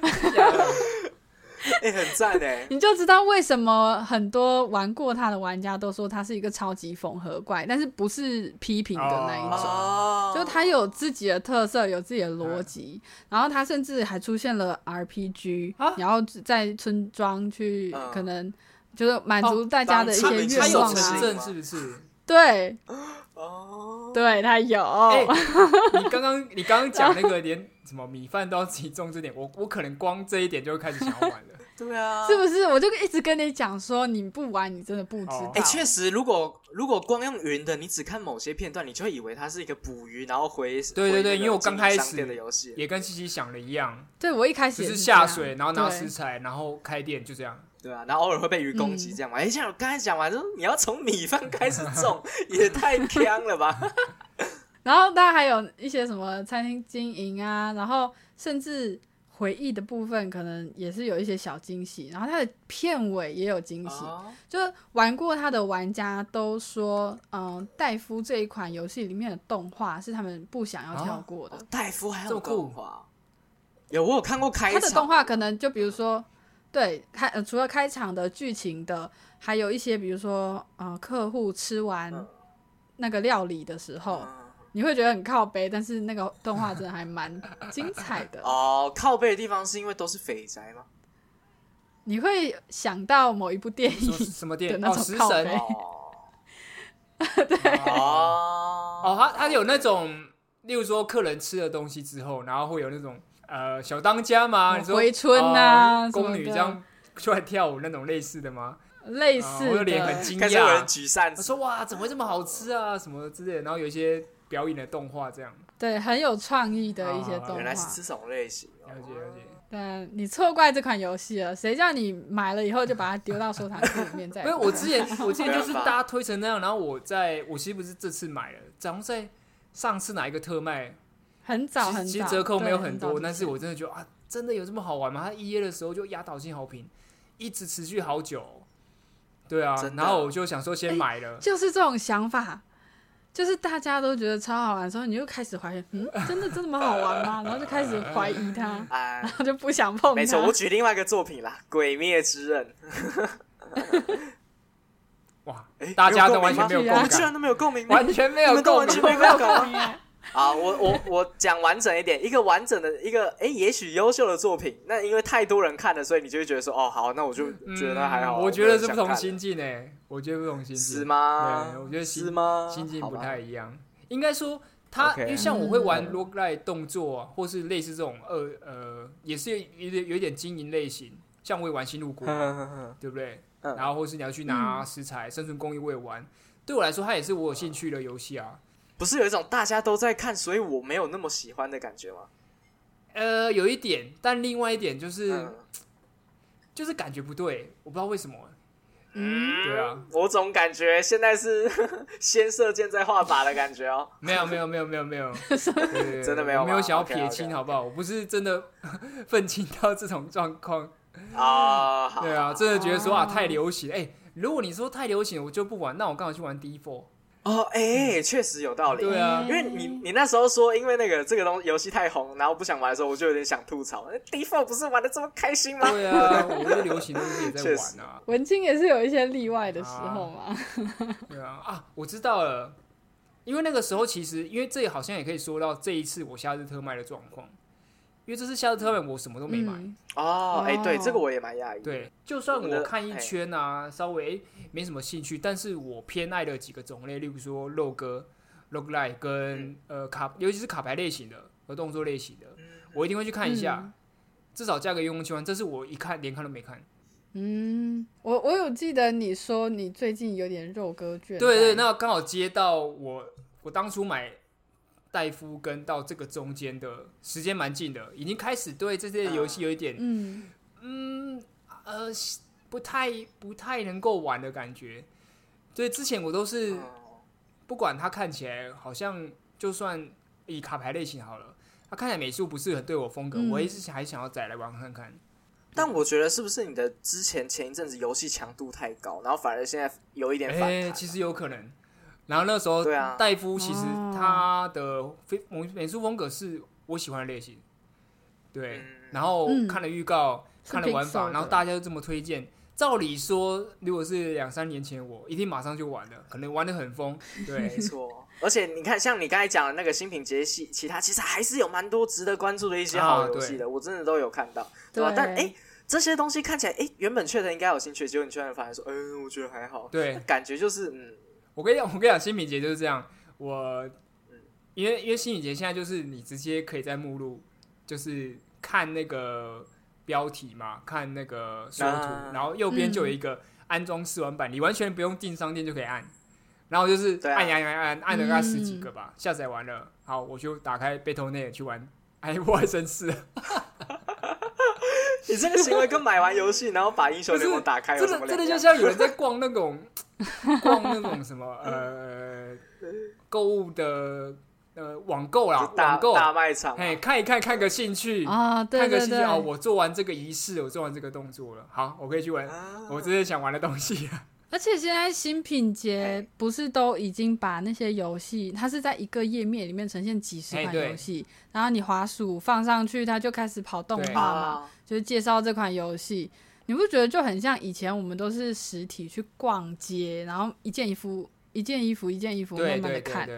[LAUGHS] 哎，很赞哎！[LAUGHS] 你就知道为什么很多玩过他的玩家都说他是一个超级缝合怪，但是不是批评的那一种，就他有自己的特色，有自己的逻辑，然后他甚至还出现了 RPG，然后在村庄去可能就是满足大家的一些愿望啊，是不是？对，[LAUGHS] 哦，对他有。[LAUGHS] 你刚刚你刚刚讲那个连。什么米饭都要自己种这点，我我可能光这一点就会开始想要玩了。[LAUGHS] 对啊，是不是？我就一直跟你讲说，你不玩，你真的不知道。哎，确实，如果如果光用云的，你只看某些片段，你就会以为它是一个捕鱼，然后回对对对，因为我刚开始的游戏也跟西西想的一样。对，我一开始是下水，然后拿食材，然后开店，就这样。对啊，然后偶尔会被鱼攻击，这样嘛。哎，像我刚才讲完，就是你要从米饭开始种，[LAUGHS] 也太坑了吧。[LAUGHS] 然后，大家还有一些什么餐厅经营啊，然后甚至回忆的部分，可能也是有一些小惊喜。然后它的片尾也有惊喜，就是玩过它的玩家都说，嗯，戴夫这一款游戏里面的动画是他们不想要跳过的。戴夫还有动画？有，我有看过开场。他的动画可能就比如说，对开呃，除了开场的剧情的，还有一些比如说，呃，客户吃完那个料理的时候。你会觉得很靠背，但是那个动画真的还蛮精彩的 [LAUGHS] 哦。靠背的地方是因为都是肥宅吗？你会想到某一部电影什么电影？哦，食神。[LAUGHS] 对哦哦，他他有那种，例如说客人吃了东西之后，然后会有那种呃小当家吗？回春啊，宫女这样出来跳舞那种类似的吗？类似，我的脸很惊讶，举散，说哇，怎么会这么好吃啊？什么之类的，然后有一些。表演的动画这样，对，很有创意的一些动画。原来是这种类型，了解了解。对，你错怪这款游戏了，谁叫你买了以后就把它丢到收藏库里面？在，因为我之前我之前 [LAUGHS] 就是大家推成那样，然后我在我其实不是这次买了，然后在上次哪一个特卖，很早很早，其实折扣没有很多，但是我真的觉得啊，真的有这么好玩吗？它一夜的时候就压倒性好评，一直持续好久。对啊，然后我就想说先买了，就是这种想法。就是大家都觉得超好玩的时候，你就开始怀疑，嗯，真的这么好玩吗？然后就开始怀疑它，[LAUGHS] 然后就不想碰。没错，我举另外一个作品啦，《鬼灭之刃》。哇，大家都完全没有共鸣，居然都没有共鸣，完全没有共鸣，没有共鸣。[LAUGHS] 啊，我我我讲完整一点，一个完整的一个，哎，也许优秀的作品，那因为太多人看了，所以你就会觉得说，哦，好，那我就觉得还好。我觉得是不同心境诶，我觉得不同心境是吗？对，我觉得是吗？心境不太一样。应该说，他因为像我会玩 roguelike 动作，或是类似这种呃呃，也是有点有点经营类型，像我也玩新路国，对不对？然后或是你要去拿食材，生存公益我也玩。对我来说，它也是我有兴趣的游戏啊。不是有一种大家都在看，所以我没有那么喜欢的感觉吗？呃，有一点，但另外一点就是，就是感觉不对，我不知道为什么。嗯，对啊，我总感觉现在是 [LAUGHS] 先射箭再画靶的感觉哦。没有，没有，没有，没有，没有，[LAUGHS] 真的没有，没有想要撇清，好不好？我不是真的 [LAUGHS] 愤青到这种状况啊。对啊，真的觉得说啊，太流行。哎，如果你说太流行，我就不玩，那我刚好去玩 D Four。哦，哎，确实有道理。对啊，因为你你那时候说，因为那个这个东游戏太红，然后不想玩的时候，我就有点想吐槽。Default 不是玩的这么开心吗？对啊，[LAUGHS] 我们流行东西也在玩啊。文青也是有一些例外的时候嘛。对啊，啊，我知道了。因为那个时候其实，因为这好像也可以说到这一次我夏日特卖的状况。因为这次夏日特卖，我什么都没买哦。哎，对，这个我也蛮讶异。对，就算我看一圈啊，稍微没什么兴趣，但是我偏爱的几个种类，例如说肉鸽 line 跟呃卡，尤其是卡牌类型的和动作类型的，我一定会去看一下，至少加个愿望清单。这是我一看连看都没看。嗯，我我有记得你说你最近有点肉鸽倦。对对，那刚好接到我我当初买戴夫跟到这个中间的时间蛮近的，已经开始对这些游戏有一点嗯嗯呃不太不太能够玩的感觉。所以之前我都是不管它看起来好像就算以卡牌类型好了，它看起来美术不是很对我风格，我也是还想要再来玩看看。但我觉得是不是你的之前前一阵子游戏强度太高，然后反而现在有一点反弹？其实有可能。然后那时候，对啊，戴夫其实他的非美美术风格是我喜欢的类型。对，然后看了预告，看了玩法，然后大家都这么推荐。照理说，如果是两三年前，我一定马上就玩了，可能玩的很疯。[LAUGHS] 对，没错。而且你看，像你刚才讲的那个新品节系，其他其实还是有蛮多值得关注的一些好游戏的，我真的都有看到，对吧？但哎。这些东西看起来，哎，原本确实应该有兴趣，结果你居然发现说，嗯，我觉得还好。对，感觉就是，嗯，我跟你讲，我跟你讲，新品节就是这样。我，因为因为新品节现在就是你直接可以在目录，就是看那个标题嘛，看那个缩图，然后右边就有一个安装试玩版，你完全不用进商店就可以按，然后就是按按按按按了大概十几个吧，下载完了，好，我就打开 Battle.net 去玩 [LAUGHS]《爱外绅士》。你这个行为跟买完游戏然后把英雄联盟打开有什么真的就像有人在逛那种 [LAUGHS] 逛那种什么呃购物的呃网购啦，网购。大卖场，哎，看一看，看个兴趣啊，看个兴趣哦。我做完这个仪式，我做完这个动作了，好，我可以去玩我真的想玩的东西。[LAUGHS] 而且现在新品节不是都已经把那些游戏，它是在一个页面里面呈现几十款游戏，然后你滑鼠放上去，它就开始跑动画嘛，就是介绍这款游戏。你不觉得就很像以前我们都是实体去逛街，然后一件衣服一件衣服一件衣服慢慢的看，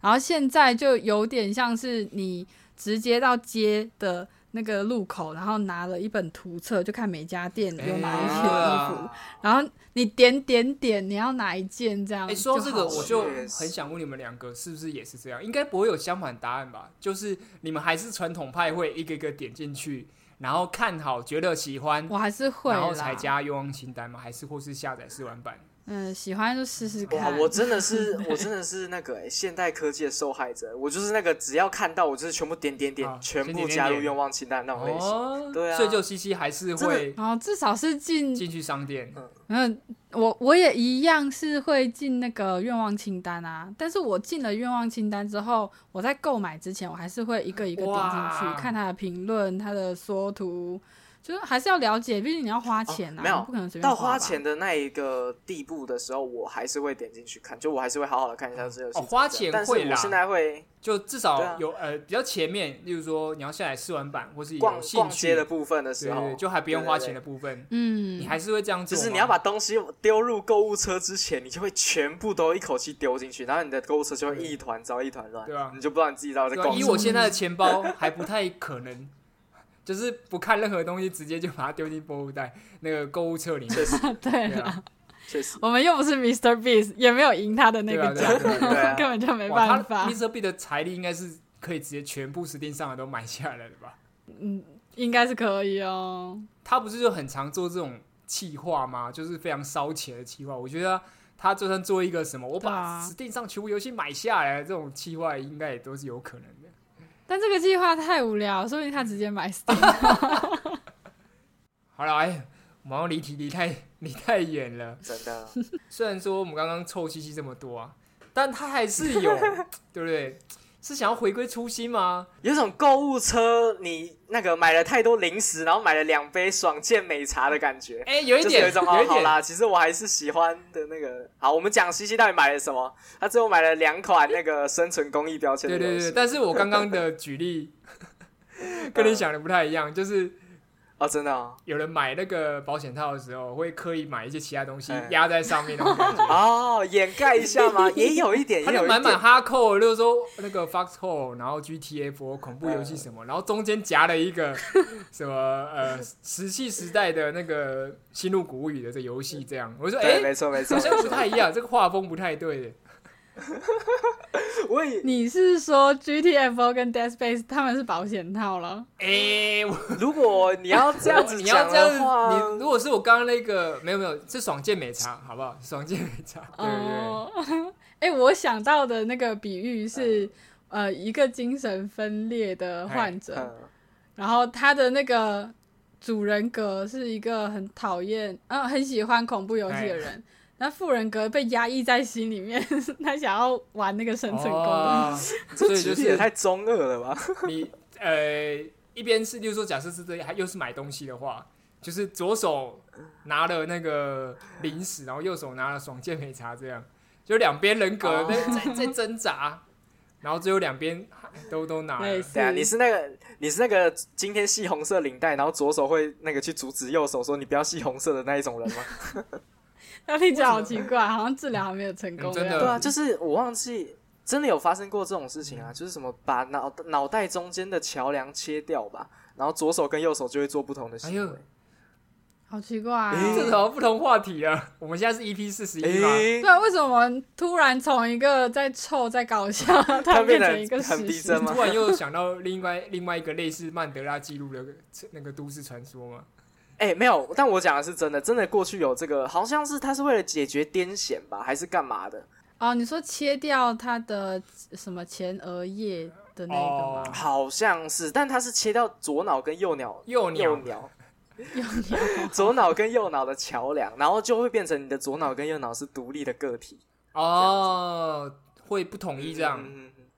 然后现在就有点像是你直接到街的。那个路口，然后拿了一本图册，就看每家店有哪一些衣服，然后你点点点，你要哪一件这样。哎，说这个我就很想问你们两个，是不是也是这样？应该不会有相反答案吧？就是你们还是传统派，会一个一个点进去，然后看好，觉得喜欢，我还是会，然后才加愿望清单吗？还是或是下载试玩版？嗯，喜欢就试试看。我真的是，[LAUGHS] 我真的是那个现代科技的受害者。我就是那个只要看到，我就是全部点点点，全部加入愿望清单那种类型。对啊，所以就西西还是会，哦，至少是进进去商店。嗯，我我也一样是会进那个愿望清单啊。但是我进了愿望清单之后，我在购买之前，我还是会一个一个点进去看他的评论、他的缩图。就是还是要了解，毕竟你要花钱呐，没有不可能随便到花钱的那一个地步的时候，我还是会点进去看，就我还是会好好的看一下这个。哦，花钱会啦，现在会就至少有呃比较前面，例如说你要下载试玩版或是逛逛街的部分的时候，就还不用花钱的部分，嗯，你还是会这样做。就是你要把东西丢入购物车之前，你就会全部都一口气丢进去，然后你的购物车就会一团糟一团乱，对啊，你就不知道你自己到底在逛。以我现在的钱包还不太可能。就是不看任何东西，直接就把它丢进购物袋那个购物车里面。[LAUGHS] 对啊，确实，我们又不是 Mr. Beast，也没有赢他的那个奖，根本就没办法。Mr. Beast 的财力应该是可以直接全部 Steam 上的都买下来的吧？嗯，应该是可以哦。他不是就很常做这种企划吗？就是非常烧钱的企划。我觉得他就算做一个什么，我把 Steam 上全部游戏买下来，这种企划应该也都是有可能的。但这个计划太无聊，说不定他直接买 [LAUGHS] Steam。好了，哎，马上离题，离太离太远了。真的，[LAUGHS] 虽然说我们刚刚臭兮兮这么多啊，但他还是有，[LAUGHS] 对不对？是想要回归初心吗？有种购物车，你那个买了太多零食，然后买了两杯爽健美茶的感觉。哎，有一点，有一种哦，好啦，其实我还是喜欢的那个。好，我们讲西西到底买了什么？他最后买了两款那个生存工艺标签。对对对，但是我刚刚的举例 [LAUGHS] 跟你想的不太一样，就是。哦，真的，有人买那个保险套的时候，会刻意买一些其他东西压在上面那种感觉。[LAUGHS] 哦，掩盖一下吗？也有一点，[LAUGHS] 也有满满哈扣，就是说那个 Fox Hole，然后 GTF 恐怖游戏什么，然后中间夹了一个 [LAUGHS] 什么呃石器时代的那个新入古语的这游戏，这样我说哎，没错没错，好像不太一样，这个画风不太对。[LAUGHS] 我也你是说 GTFO 跟 Dead Space 他们是保险套了？哎，[LAUGHS] 如果你要这样子，[LAUGHS] 你要这样子，你如果是我刚刚那个，没有没有，是爽健美茶，好不好？爽健美茶，对对。哎，我想到的那个比喻是，呃，一个精神分裂的患者，然后他的那个主人格是一个很讨厌，嗯，很喜欢恐怖游戏的人。那富人格被压抑在心里面，[LAUGHS] 他想要玩那个生存功能，[LAUGHS] 这其实也太中二了吧？[LAUGHS] 你呃，一边是，例如说，假设是这，还又是买东西的话，就是左手拿了那个零食，然后右手拿了爽健美茶，这样就两边人格在在在挣扎，然后最后两边都都拿。对啊，你是那个你是那个今天系红色领带，然后左手会那个去阻止右手说你不要系红色的那一种人吗？[LAUGHS] 那听起来好奇怪，好像治疗还没有成功。真的，对啊，就是我忘记真的有发生过这种事情啊，就是什么把脑脑袋中间的桥梁切掉吧，然后左手跟右手就会做不同的行为。好奇怪，啊这什么不同话题啊？我们现在是 EP 四十一吗？对啊，为什么突然从一个在臭在搞笑，[LAUGHS] 它变成一个很逼真吗？突然又想到另外另外一个类似曼德拉记录的那个都市传说吗？哎，没有，但我讲的是真的，真的过去有这个，好像是他是为了解决癫痫吧，还是干嘛的？哦，你说切掉他的什么前额叶的那个吗？好像是，但他是切掉左脑跟右脑，右右脑，[LAUGHS] 右脑，[LAUGHS] 左脑跟右脑的桥梁，然后就会变成你的左脑跟右脑是独立的个体。哦，会不统一这样？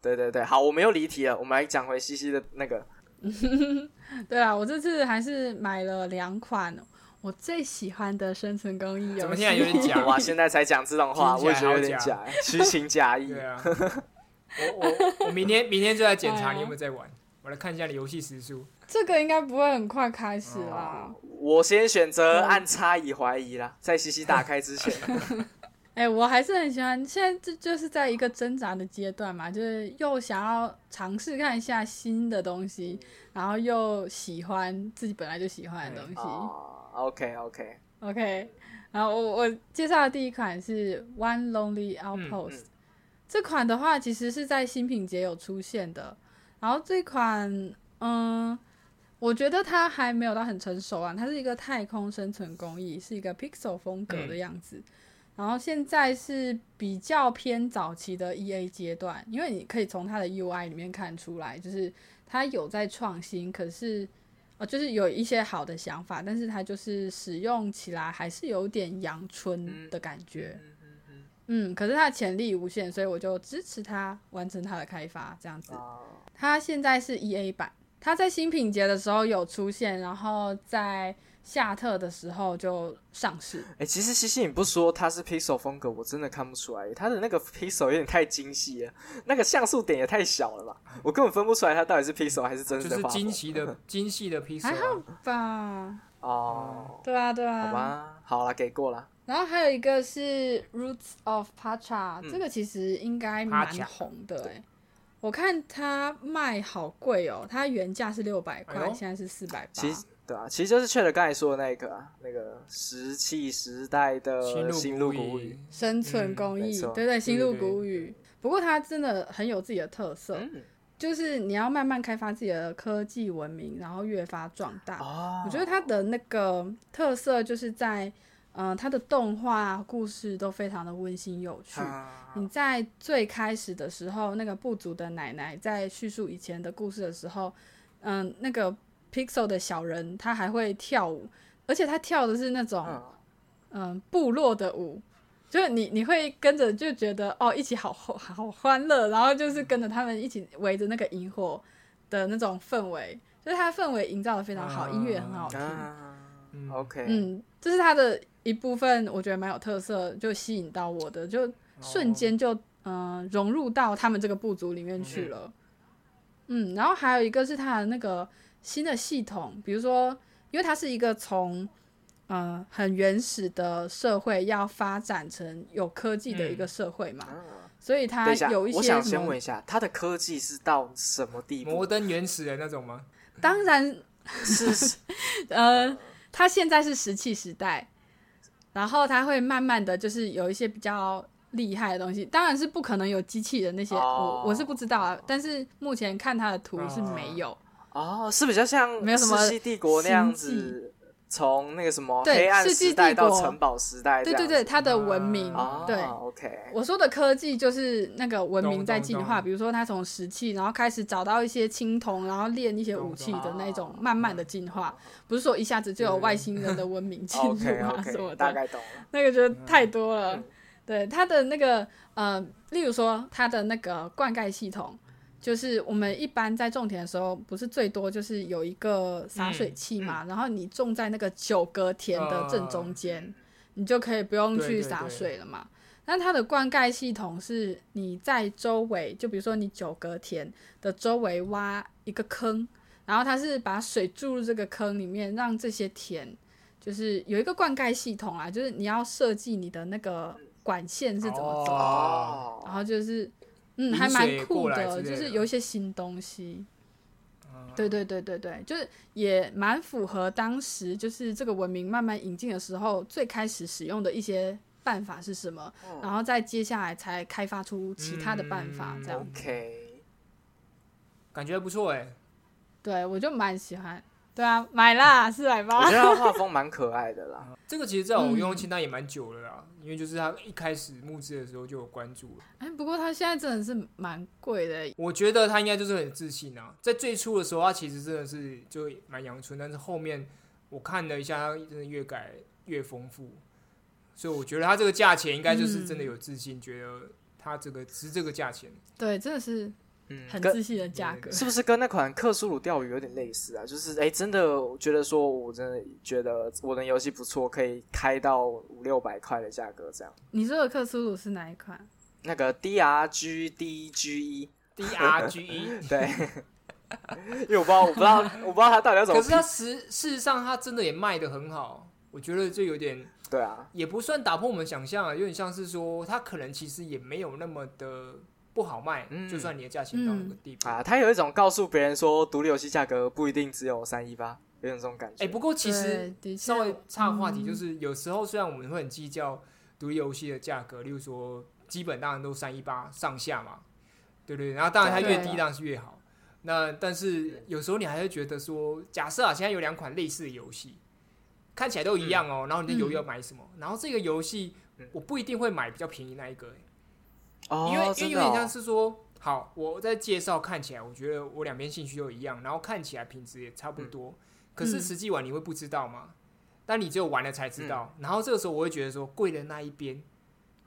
对对对，好，我们又离题了，我们来讲回西西的那个。[LAUGHS] [LAUGHS] 对啊，我这次还是买了两款我最喜欢的生存工艺游戏。怎么现在有点假 [LAUGHS] 哇？现在才讲这种话，我觉得有点假，虚情假意。对啊，我我我明天明天就来检查你有没有在玩，我来看一下你游戏时速。这个应该不会很快开始啦。我先选择按差以怀疑啦，在西西打开之前。[LAUGHS] 哎，我还是很喜欢。现在这就是在一个挣扎的阶段嘛，就是又想要尝试看一下新的东西，然后又喜欢自己本来就喜欢的东西。哦 OK OK OK。然后我我介绍的第一款是 One Lonely Outpost，这款的话其实是在新品节有出现的。然后这款，嗯，我觉得它还没有到很成熟啊，它是一个太空生存工艺，是一个 Pixel 风格的样子。然后现在是比较偏早期的 E A 阶段，因为你可以从它的 U I 里面看出来，就是它有在创新，可是呃，就是有一些好的想法，但是它就是使用起来还是有点阳春的感觉。嗯，可是它的潜力无限，所以我就支持它完成它的开发，这样子。它现在是 E A 版，它在新品节的时候有出现，然后在。夏特的时候就上市。哎，其实西西你不说它是 Pixel 风格，我真的看不出来。它的那个 Pixel 有点太精细了，那个像素点也太小了吧，我根本分不出来它到底是 Pixel 还是真的。就是精细的 [LAUGHS] 精细的 Pixel。还好吧？哦，对啊，对啊。好吧，好了，给过了。然后还有一个是 Roots of Pacha，这个其实应该蛮红的哎，我看它卖好贵哦，它原价是六百块，现在是四百八。对啊，其实就是确了刚才说的那个啊，那个石器时代的新路古语生存工艺，对对，新路古语。不过它真的很有自己的特色，就是你要慢慢开发自己的科技文明，然后越发壮大。我觉得它的那个特色就是在，嗯，它的动画故事都非常的温馨有趣。你在最开始的时候，那个部族的奶奶在叙述以前的故事的时候，嗯，那个。Pixel 的小人，他还会跳舞，而且他跳的是那种，嗯，部落的舞，就是你你会跟着就觉得哦，一起好好欢乐，然后就是跟着他们一起围着那个萤火的那种氛围，就是它氛围营造的非常好，音乐很好听。OK，嗯，这是它的一部分，我觉得蛮有特色，就吸引到我的，就瞬间就嗯融入到他们这个部族里面去了。嗯，然后还有一个是它的那个。新的系统，比如说，因为它是一个从呃很原始的社会要发展成有科技的一个社会嘛，所以它有一些。我想先问一下，它的科技是到什么地步？摩登原始人那种吗？当然是，[LAUGHS] 呃，它现在是石器时代，然后它会慢慢的就是有一些比较厉害的东西，当然是不可能有机器人那些，我我是不知道啊。但是目前看它的图是没有。哦，是比较像没有什么帝国那样子。从那个什么黑暗时代到城堡时代，对对对，它的文明，对，OK。我说的科技就是那个文明在进化，比如说它从石器，然后开始找到一些青铜，然后炼一些武器的那种慢慢的进化，不是说一下子就有外星人的文明进入啊 [LAUGHS] 什么的。大概懂了。[LAUGHS] 那个觉得太多了，对它的那个呃，例如说它的那个灌溉系统。就是我们一般在种田的时候，不是最多就是有一个洒水器嘛，然后你种在那个九格田的正中间，你就可以不用去洒水了嘛。那它的灌溉系统是你在周围，就比如说你九格田的周围挖一个坑，然后它是把水注入这个坑里面，让这些田就是有一个灌溉系统啊，就是你要设计你的那个管线是怎么走的，然后就是。嗯，还蛮酷的，就是有一些新东西。对对对对对，就是也蛮符合当时就是这个文明慢慢引进的时候，最开始使用的一些办法是什么，然后再接下来才开发出其他的办法，这样。OK，感觉不错哎。对，我就蛮喜欢。对啊，买啦，四百八。我觉得他画风 [LAUGHS] 蛮可爱的啦。这个其实在我用清单也蛮久了啦，因为就是他一开始募资的时候就有关注了。哎，不过他现在真的是蛮贵的。我觉得他应该就是很自信啊，在最初的时候他其实真的是就蛮阳春，但是后面我看了一下，他真的越改越丰富，所以我觉得他这个价钱应该就是真的有自信，觉得他这个值这个价钱。对，真的是。很自信的价格，是不是跟那款克苏鲁钓鱼有点类似啊？就是哎，真的觉得说，我真的觉得我的游戏不错，可以开到五六百块的价格这样。你说的克苏鲁是哪一款？那个 D R G D G E D R G E [LAUGHS] 对，因为我不知道，我不知道，我不知道它到底要怎么。可是它实事实上，它真的也卖的很好。我觉得就有点对啊，也不算打破我们想象啊，有点像是说，它可能其实也没有那么的。不好卖，就算你的价钱到那个地步啊，他有一种告诉别人说，独立游戏价格不一定只有三一八，有点这种感觉。哎，不过其实稍微差个话题，就是有时候虽然我们会很计较独立游戏的价格，例如说基本当然都三一八上下嘛，对不对？然后当然它越低当然是越好。那但是有时候你还会觉得说，假设啊，现在有两款类似的游戏，看起来都一样哦，然后你就犹豫要买什么，然后这个游戏我不一定会买比较便宜那一个。因为因为有点像是说，好，我在介绍看起来，我觉得我两边兴趣都一样，然后看起来品质也差不多，可是实际玩你会不知道吗？但你只有玩了才知道。然后这个时候我会觉得说，贵的那一边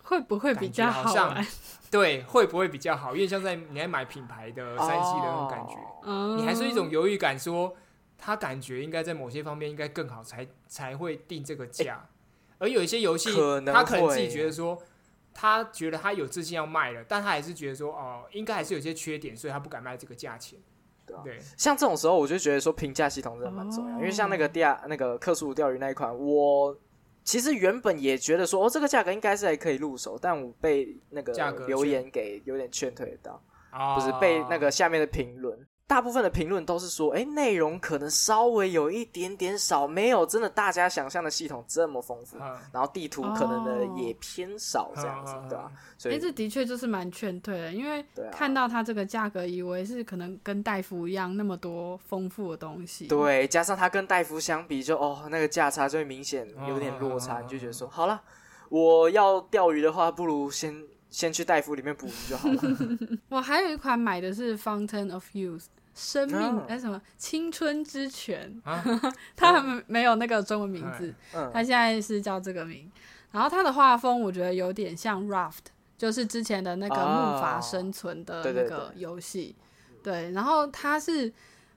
会不 [LAUGHS] 会比较好玩？对，会不会比较好？因为像在你在买品牌的三 C 的那种感觉，你还是一种犹豫感，说他感觉应该在某些方面应该更好，才才会定这个价。而有一些游戏，他可能自己觉得说。他觉得他有自信要卖了，但他还是觉得说，哦，应该还是有些缺点，所以他不敢卖这个价钱。对，像这种时候，我就觉得说评价系统真的蛮重要。因为像那个第二那个克苏鲁钓鱼那一款，我其实原本也觉得说，哦，这个价格应该是还可以入手，但我被那个留言给有点劝退到，不是被那个下面的评论。大部分的评论都是说，哎，内容可能稍微有一点点少，没有真的大家想象的系统这么丰富，然后地图可能呢也偏少这样子，对吧？所以这的确就是蛮劝退的，因为看到它这个价格，以为是可能跟戴夫一样那么多丰富的东西，对，加上它跟戴夫相比，就哦那个价差就会明显有点落差，你就觉得说，好了，我要钓鱼的话，不如先先去戴夫里面捕鱼就好了。[LAUGHS] 我还有一款买的是 Fountain of Youth。生命哎，什么青春之泉？[LAUGHS] 它还没有那个中文名字，它现在是叫这个名。然后它的画风我觉得有点像 Raft，就是之前的那个木筏生存的那个游戏。对，然后它是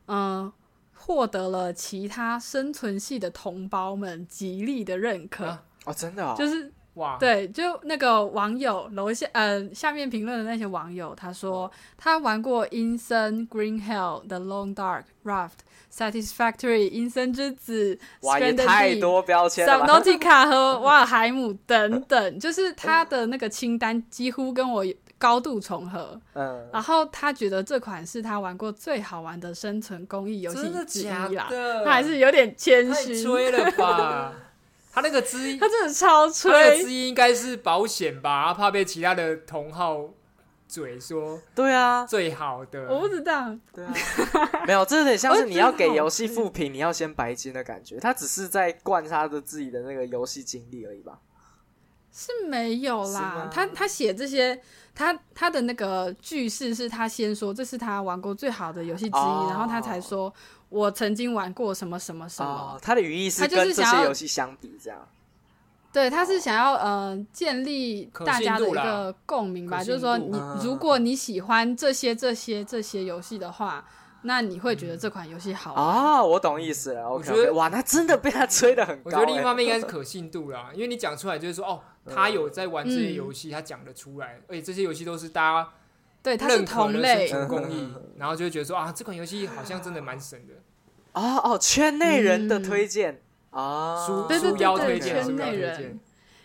嗯获得了其他生存系的同胞们极力的认可。哦，真的，就是。对，就那个网友楼下，呃，下面评论的那些网友，他说他玩过《阴森》《Green Hell》《The Long Dark》《Raft》《Satisfactory》《阴森之子》哇，也太多标签了。Subnautica 和瓦尔海姆等等，[LAUGHS] 就是他的那个清单几乎跟我高度重合。嗯，然后他觉得这款是他玩过最好玩的生存公益游戏之一啦。他还是有点谦虚，吹了吧。[LAUGHS] 他那个知音，他真的超吹。他的知音应该是保险吧？怕被其他的同号嘴说。对啊，最好的。我不知道。对啊，[LAUGHS] 没有，这有点像是你要给游戏复评，你要先白金的感觉。他只是在灌他的自己的那个游戏经历而已吧？是没有啦。他他写这些，他他的那个句式是他先说这是他玩过最好的游戏之一，然后他才说。我曾经玩过什么什么什么，他的语义是跟这些游戏相比，这样。对，他是想要呃建立大家的一个共鸣吧，就是说你如果你喜欢这些这些这些游戏的话，那你会觉得这款游戏好啊。我懂意思了，我觉得哇，那真的被他吹的很高。我觉得另一方面应该是可信度啦，因为你讲出来就是说哦，他有在玩这些游戏，他讲得出来，而且这些游戏都是大家。对，它是同类。工艺，然后就会觉得说啊，这款游戏好像真的蛮神的。哦哦，圈内人的推荐。啊，书书腰推荐，圈内人。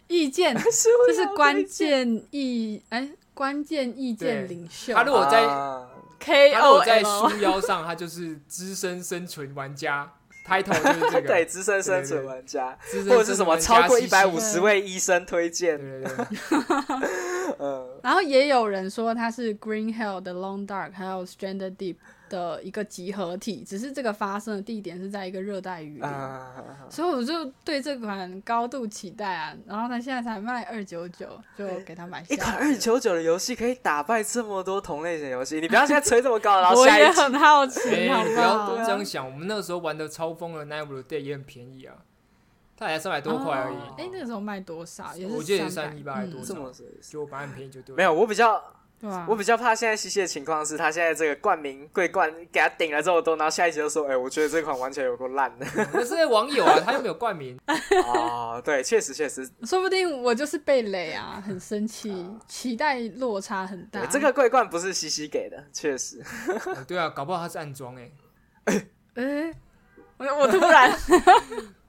意见，[LAUGHS] 这是关键意哎，关键意见领袖。他如果在 K O 在书腰上，他就是资深生存玩家。Title 就是这个，[LAUGHS] 对资深生存玩家，或者是什么超过一百五十位医生推荐。[LAUGHS] 嗯，然后也有人说他是 Green Hill 的 Long Dark，还有 Stranded Deep。的一个集合体，只是这个发生的地点是在一个热带雨林，所以我就对这款高度期待啊。然后他现在才卖二九九，就给他买。一款 [LAUGHS] 二九九的游戏可以打败这么多同类型游戏，你不要现在吹这么高，然后我也很好奇，不要这样想。我们那个时候玩的超疯的 Night Day 也很便宜啊，它才三百多块而已。哎，那个时候卖多少？也是我记得三一八多少？就蛮便宜就对。没有，我比较。我比较怕现在西西的情况是，他现在这个冠名桂冠给他顶了这么多，然后下一集就说：“哎，我觉得这款完全有够烂的。[LAUGHS] ”可是网友啊，他又没有冠名啊。[LAUGHS] 对，确实确实，说不定我就是被雷啊，很生气，期待落差很大。这个桂冠不是西西给的，确实。[LAUGHS] 对啊，搞不好他是暗装哎。哎，我我突然，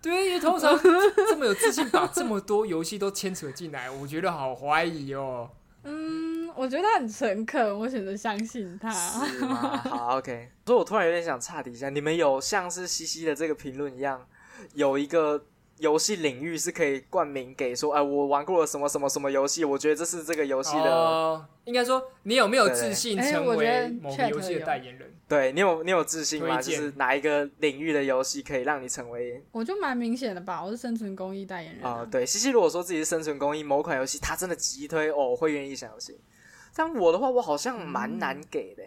对，因为通常这么有自信，把这么多游戏都牵扯进来，我觉得好怀疑哦。嗯，我觉得他很诚恳，我选择相信他。是吗 [LAUGHS] 好，OK。所以，我突然有点想岔题一下，你们有像是西西的这个评论一样，有一个。游戏领域是可以冠名给说，哎，我玩过了什么什么什么游戏，我觉得这是这个游戏的。应该说，你有没有自信成为某个游戏的代言人？对你有你有自信吗？就是哪一个领域的游戏可以让你成为？我就蛮明显的吧，我是生存公益代言人啊。对，西西如果说自己是生存公益某款游戏，他真的急推哦，我会愿意相信。但我的话，我好像蛮难给的。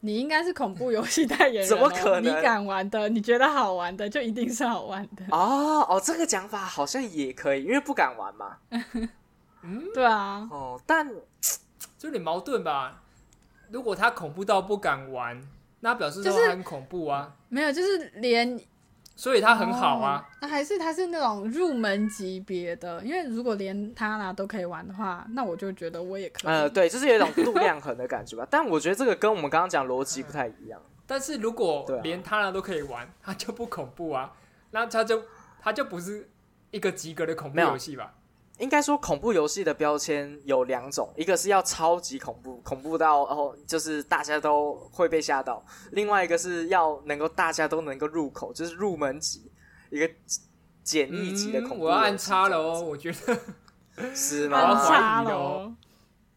你应该是恐怖游戏代言人，怎么可能？你敢玩的，你觉得好玩的，就一定是好玩的。哦哦，这个讲法好像也可以，因为不敢玩嘛。[LAUGHS] 嗯，对啊。哦，但就有点矛盾吧？如果他恐怖到不敢玩，那表示说他很恐怖啊。没有，就是连。所以它很好啊，那还是它是那种入门级别的，因为如果连他啦都可以玩的话，那我就觉得我也可以。呃，对，就是有一种度量衡的感觉吧。但我觉得这个跟我们刚刚讲逻辑不太一样。但是如果连他啦都可以玩，它就不恐怖啊，那它就它就不是一个及格的恐怖游戏吧？应该说，恐怖游戏的标签有两种，一个是要超级恐怖，恐怖到然后就是大家都会被吓到；另外一个是要能够大家都能够入口，就是入门级，一个简易级的恐怖。我要按叉了哦，我觉得 [LAUGHS] 是吗？按叉了，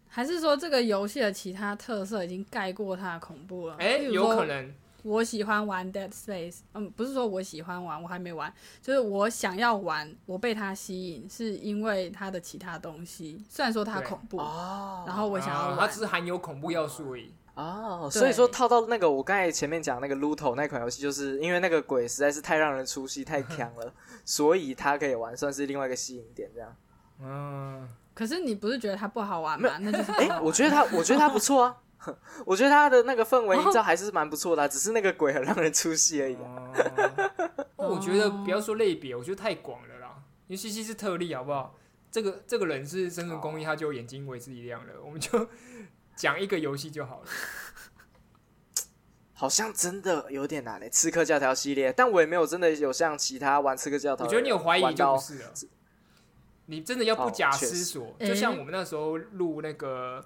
还是说这个游戏的其他特色已经盖过它的恐怖了？哎，有可能。我喜欢玩 Dead Space，嗯，不是说我喜欢玩，我还没玩，就是我想要玩，我被它吸引，是因为它的其他东西。虽然说它恐怖，哦然后我想要玩，它只是含有恐怖要素而已。哦，所以说套到那个我刚才前面讲那个 Luto 那款游戏，就是因为那个鬼实在是太让人出戏，太强了，[LAUGHS] 所以它可以玩，算是另外一个吸引点，这样。嗯，可是你不是觉得它不好玩吗？那就是，哎，我觉得它，我觉得它不错啊。[LAUGHS] 我觉得他的那个氛围营造还是蛮不错的，只是那个鬼很让人出戏而已。我觉得不要说类别，我觉得太广了啦。因为西西是特例，好不好？这个这个人是生存公益，他就眼睛为之一亮了。我们就讲一个游戏就好了。好像真的有点难嘞，刺客教条系列，但我也没有真的有像其他玩刺客教条。我觉得你有怀疑就不是了。你真的要不假思索，就像我们那时候录那个。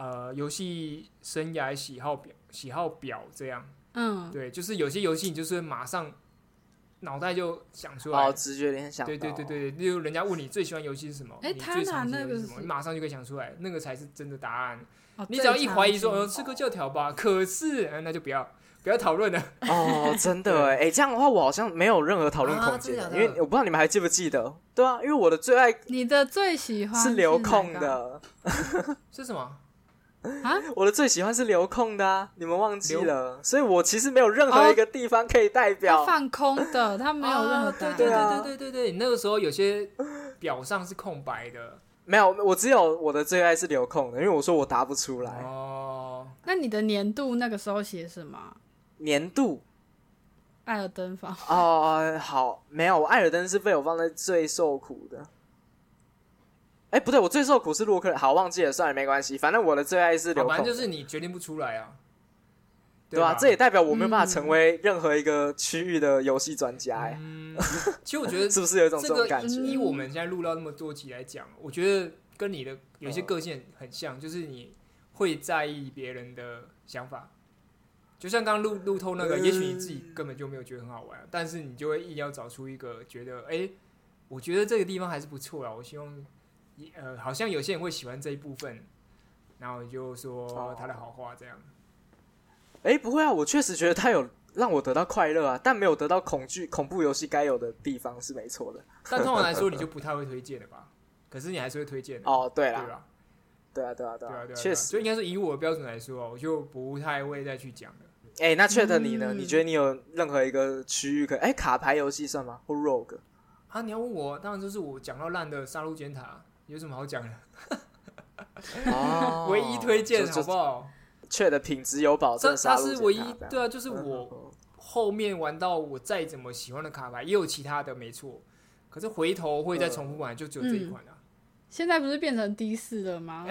呃，游戏生涯喜好表喜好表这样，嗯，对，就是有些游戏你就是马上脑袋就想出来，哦，直觉联想，对对对对，例如人家问你最喜欢游戏是什么，哎，你最常那个是什么，你马上就可以想出来，那个才是真的答案。哦，你只要一怀疑说，哦，吃个教条吧，可是，那就不要不要讨论了。哦，[LAUGHS] 真的哎，哎，这样的话我好像没有任何讨论空间，因为我不知道你们还记不记得，对啊，因为我的最爱，你的最喜欢是流控的，[LAUGHS] 是什么？啊，[LAUGHS] 我的最喜欢是流控的啊，你们忘记了，所以我其实没有任何一个地方可以代表放空的，他没有任何对对对对对对，那个时候有些表上是空白的，没有，我只有我的最爱是流控的，因为我说我答不出来哦。那你的年度那个时候写什么？年度艾尔登法哦，好，没有，艾尔登是被我放在最受苦的。哎，不对，我最受苦是洛克人。好，忘记了，算了，没关系。反正我的最爱是流。反正就是你决定不出来啊，对吧？这也代表我没有办法成为任何一个区域的游戏专家。哎，其实我觉得 [LAUGHS] 是不是有一种这种感觉？以我们现在录到那么多集来讲，我觉得跟你的有些个性很像，就是你会在意别人的想法。就像刚刚录录透那个，也许你自己根本就没有觉得很好玩，但是你就会硬要找出一个觉得，哎，我觉得这个地方还是不错啊，我希望。呃，好像有些人会喜欢这一部分，然后就说他的好话这样。哎，不会啊，我确实觉得他有让我得到快乐啊，但没有得到恐惧恐怖游戏该有的地方是没错的。但通常来说，你就不太会推荐了吧？可是你还是会推荐的哦，对啦，对啊，对啊，对啊，对啊，确实。所以应该是以我的标准来说，我就不太会再去讲了。哎，那确实你呢？你觉得你有任何一个区域可哎卡牌游戏算吗？或 Rogue？啊，你要问我，当然就是我讲到烂的杀戮尖塔。有什么好讲的？哦，唯一推荐好不好？确的品质有保证。它是唯一，对啊，就是我后面玩到我再怎么喜欢的卡牌，也有其他的没错。可是回头会再重复玩，就只有这一款啊。现在不是变成 D 四了吗？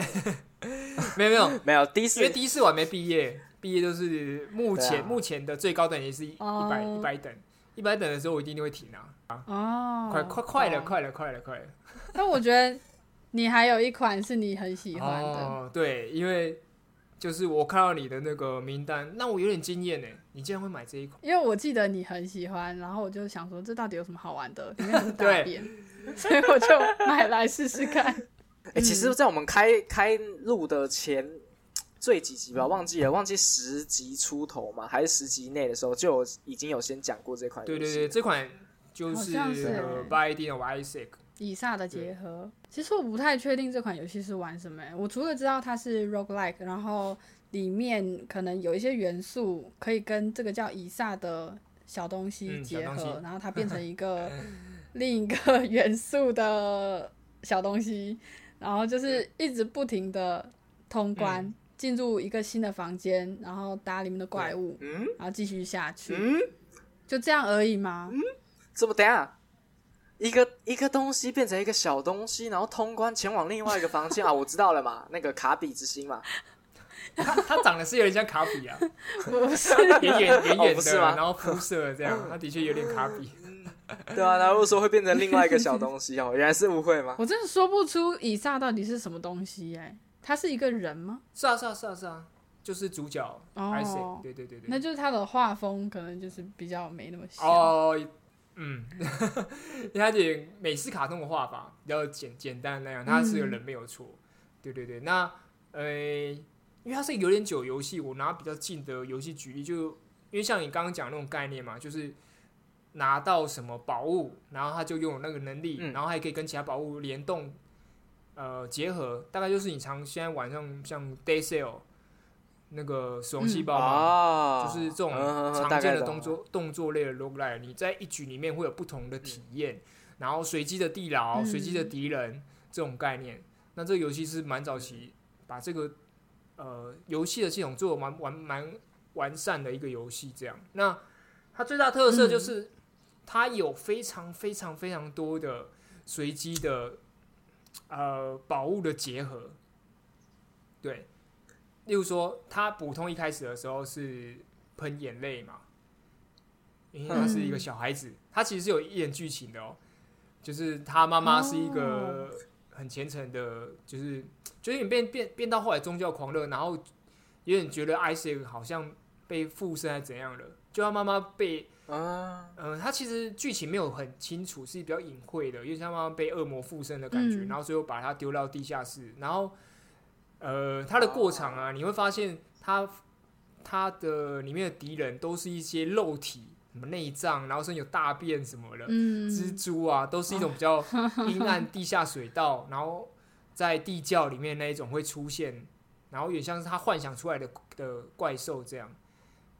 [LAUGHS] 没有没有没有 D 四，因为 D 四我还没毕业，毕业就是目前目前的最高等级是一百一百等，一百等的时候我一定会停啊！哦，快快快了，快了，快了，快了！[LAUGHS] 但我觉得。你还有一款是你很喜欢的，哦，对，因为就是我看到你的那个名单，那我有点惊艳呢。你竟然会买这一款？因为我记得你很喜欢，然后我就想说，这到底有什么好玩的？里面是大 [LAUGHS] 便，所以我就买来试试看。哎，[LAUGHS] 其实，在我们开开录的前最几集吧，忘记了，忘记十集出头嘛，还是十集内的时候，就已经有先讲过这款。对对对，这款就是《Binding of Isaac》。以撒的结合，其实我不太确定这款游戏是玩什么。我除了知道它是 roguelike，然后里面可能有一些元素可以跟这个叫以撒的小东西结合，然后它变成一个 [LAUGHS] 另一个 [LAUGHS] 元素的小东西，然后就是一直不停的通关，进入一个新的房间，然后打里面的怪物，然后继续下去，就这样而已吗？这么等下。一个一个东西变成一个小东西，然后通关前往另外一个房间 [LAUGHS] 啊！我知道了嘛，那个卡比之心嘛，它它长得是有点像卡比啊，不是圆圆圆圆的，然后肤色这样，它的确有点卡比。对啊，然后说会变成另外一个小东西哦，原来是误会吗？我真的说不出以撒到底是什么东西哎，他是一个人吗？是啊是啊是啊是啊，就是主角哦，对对对对，那就是他的画风可能就是比较没那么哦。嗯，[LAUGHS] 因为它的美式卡通的画法比较简简单那样，他是个人没有错，对对对。那呃，因为它是有点久游戏，我拿比较近的游戏举例，就因为像你刚刚讲那种概念嘛，就是拿到什么宝物，然后他就拥有那个能力，然后还可以跟其他宝物联动，呃，结合，大概就是你常现在晚上像 Day Sale。那个死亡细胞嘛，就是这种常见的动作动作类的 log line，你在一局里面会有不同的体验，然后随机的地牢、随机的敌人这种概念。那这个游戏是蛮早期把这个呃游戏的系统做蛮完蛮完善的一个游戏。这样，那它最大特色就是它有非常非常非常多的随机的呃宝物的结合，对。例如说，他普通一开始的时候是喷眼泪嘛，因为他是一个小孩子，他其实是有一点剧情的哦，就是他妈妈是一个很虔诚的，就是就有点变变变到后来宗教狂热，然后有点觉得 Isaac 好像被附身还怎样了，就他妈妈被啊，呃，他其实剧情没有很清楚，是比较隐晦的，因为他妈妈被恶魔附身的感觉，然后最后把他丢到地下室，然后，呃，它的过场啊，你会发现它它的里面的敌人都是一些肉体，什么内脏，然后甚至有大便什么的，蜘蛛啊，都是一种比较阴暗地下水道，然后在地窖里面那一种会出现，然后也像是他幻想出来的的怪兽这样。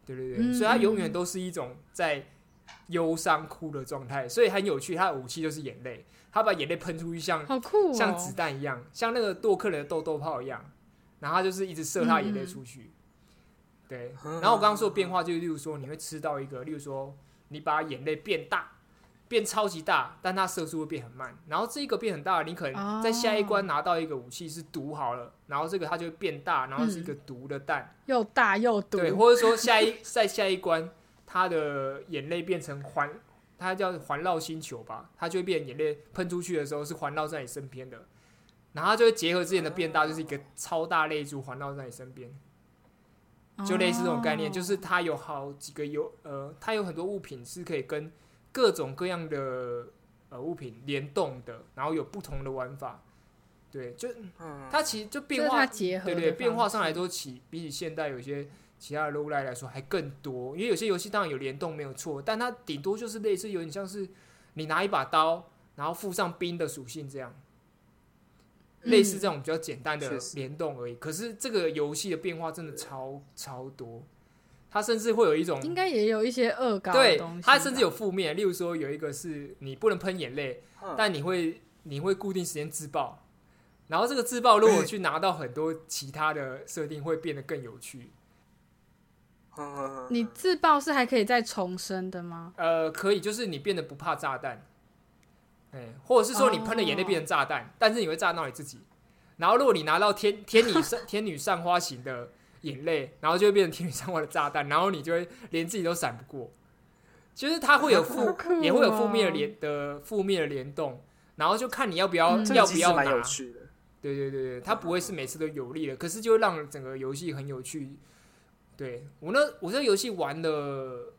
对对对，所以他永远都是一种在忧伤哭的状态，所以很有趣。他的武器就是眼泪，他把眼泪喷出去，像像子弹一样，像那个洛克人的豆豆炮一样，然后他就是一直射他眼泪出去。对，然后我刚刚说的变化，就是例如说你会吃到一个，例如说你把眼泪变大。变超级大，但它射速会变很慢。然后这一个变很大，你可能在下一关拿到一个武器是毒好了，然后这个它就会变大，然后是一个毒的弹，又大又毒。对，或者说下一在下一关，他的眼泪变成环，它叫环绕星球吧，它就会变眼泪喷出去的时候是环绕在你身边的，然后它就会结合之前的变大，就是一个超大泪珠环绕在你身边，就类似这种概念，就是它有好几个有呃，它有很多物品是可以跟。各种各样的呃物品联动的，然后有不同的玩法，对，就它其实就变化，对对，变化上来都起比起现代有些其他的 low light 来说还更多，因为有些游戏当然有联动没有错，但它顶多就是类似有点像是你拿一把刀，然后附上冰的属性这样，类似这种比较简单的联动而已。可是这个游戏的变化真的超超多。它甚至会有一种，应该也有一些恶搞对，它甚至有负面，例如说有一个是你不能喷眼泪，但你会你会固定时间自爆，然后这个自爆如果 [CLEARS THROAT] 去拿到很多其他的设定，会变得更有趣。你自爆是还可以再重生的吗？呃，可以，就是你变得不怕炸弹，哎，或者是说你喷的眼泪变成炸弹，但是你会炸到你自己。然后如果你拿到天 [LAUGHS] 天女散天女散花型的。眼泪，然后就会变成天女散花的炸弹，然后你就会连自己都闪不过。其实它会有负，也会有负面的联的负面的联动，然后就看你要不要要不要拿。对对对对，它不会是每次都有利的，可是就会让整个游戏很有趣。对我那我这游戏玩了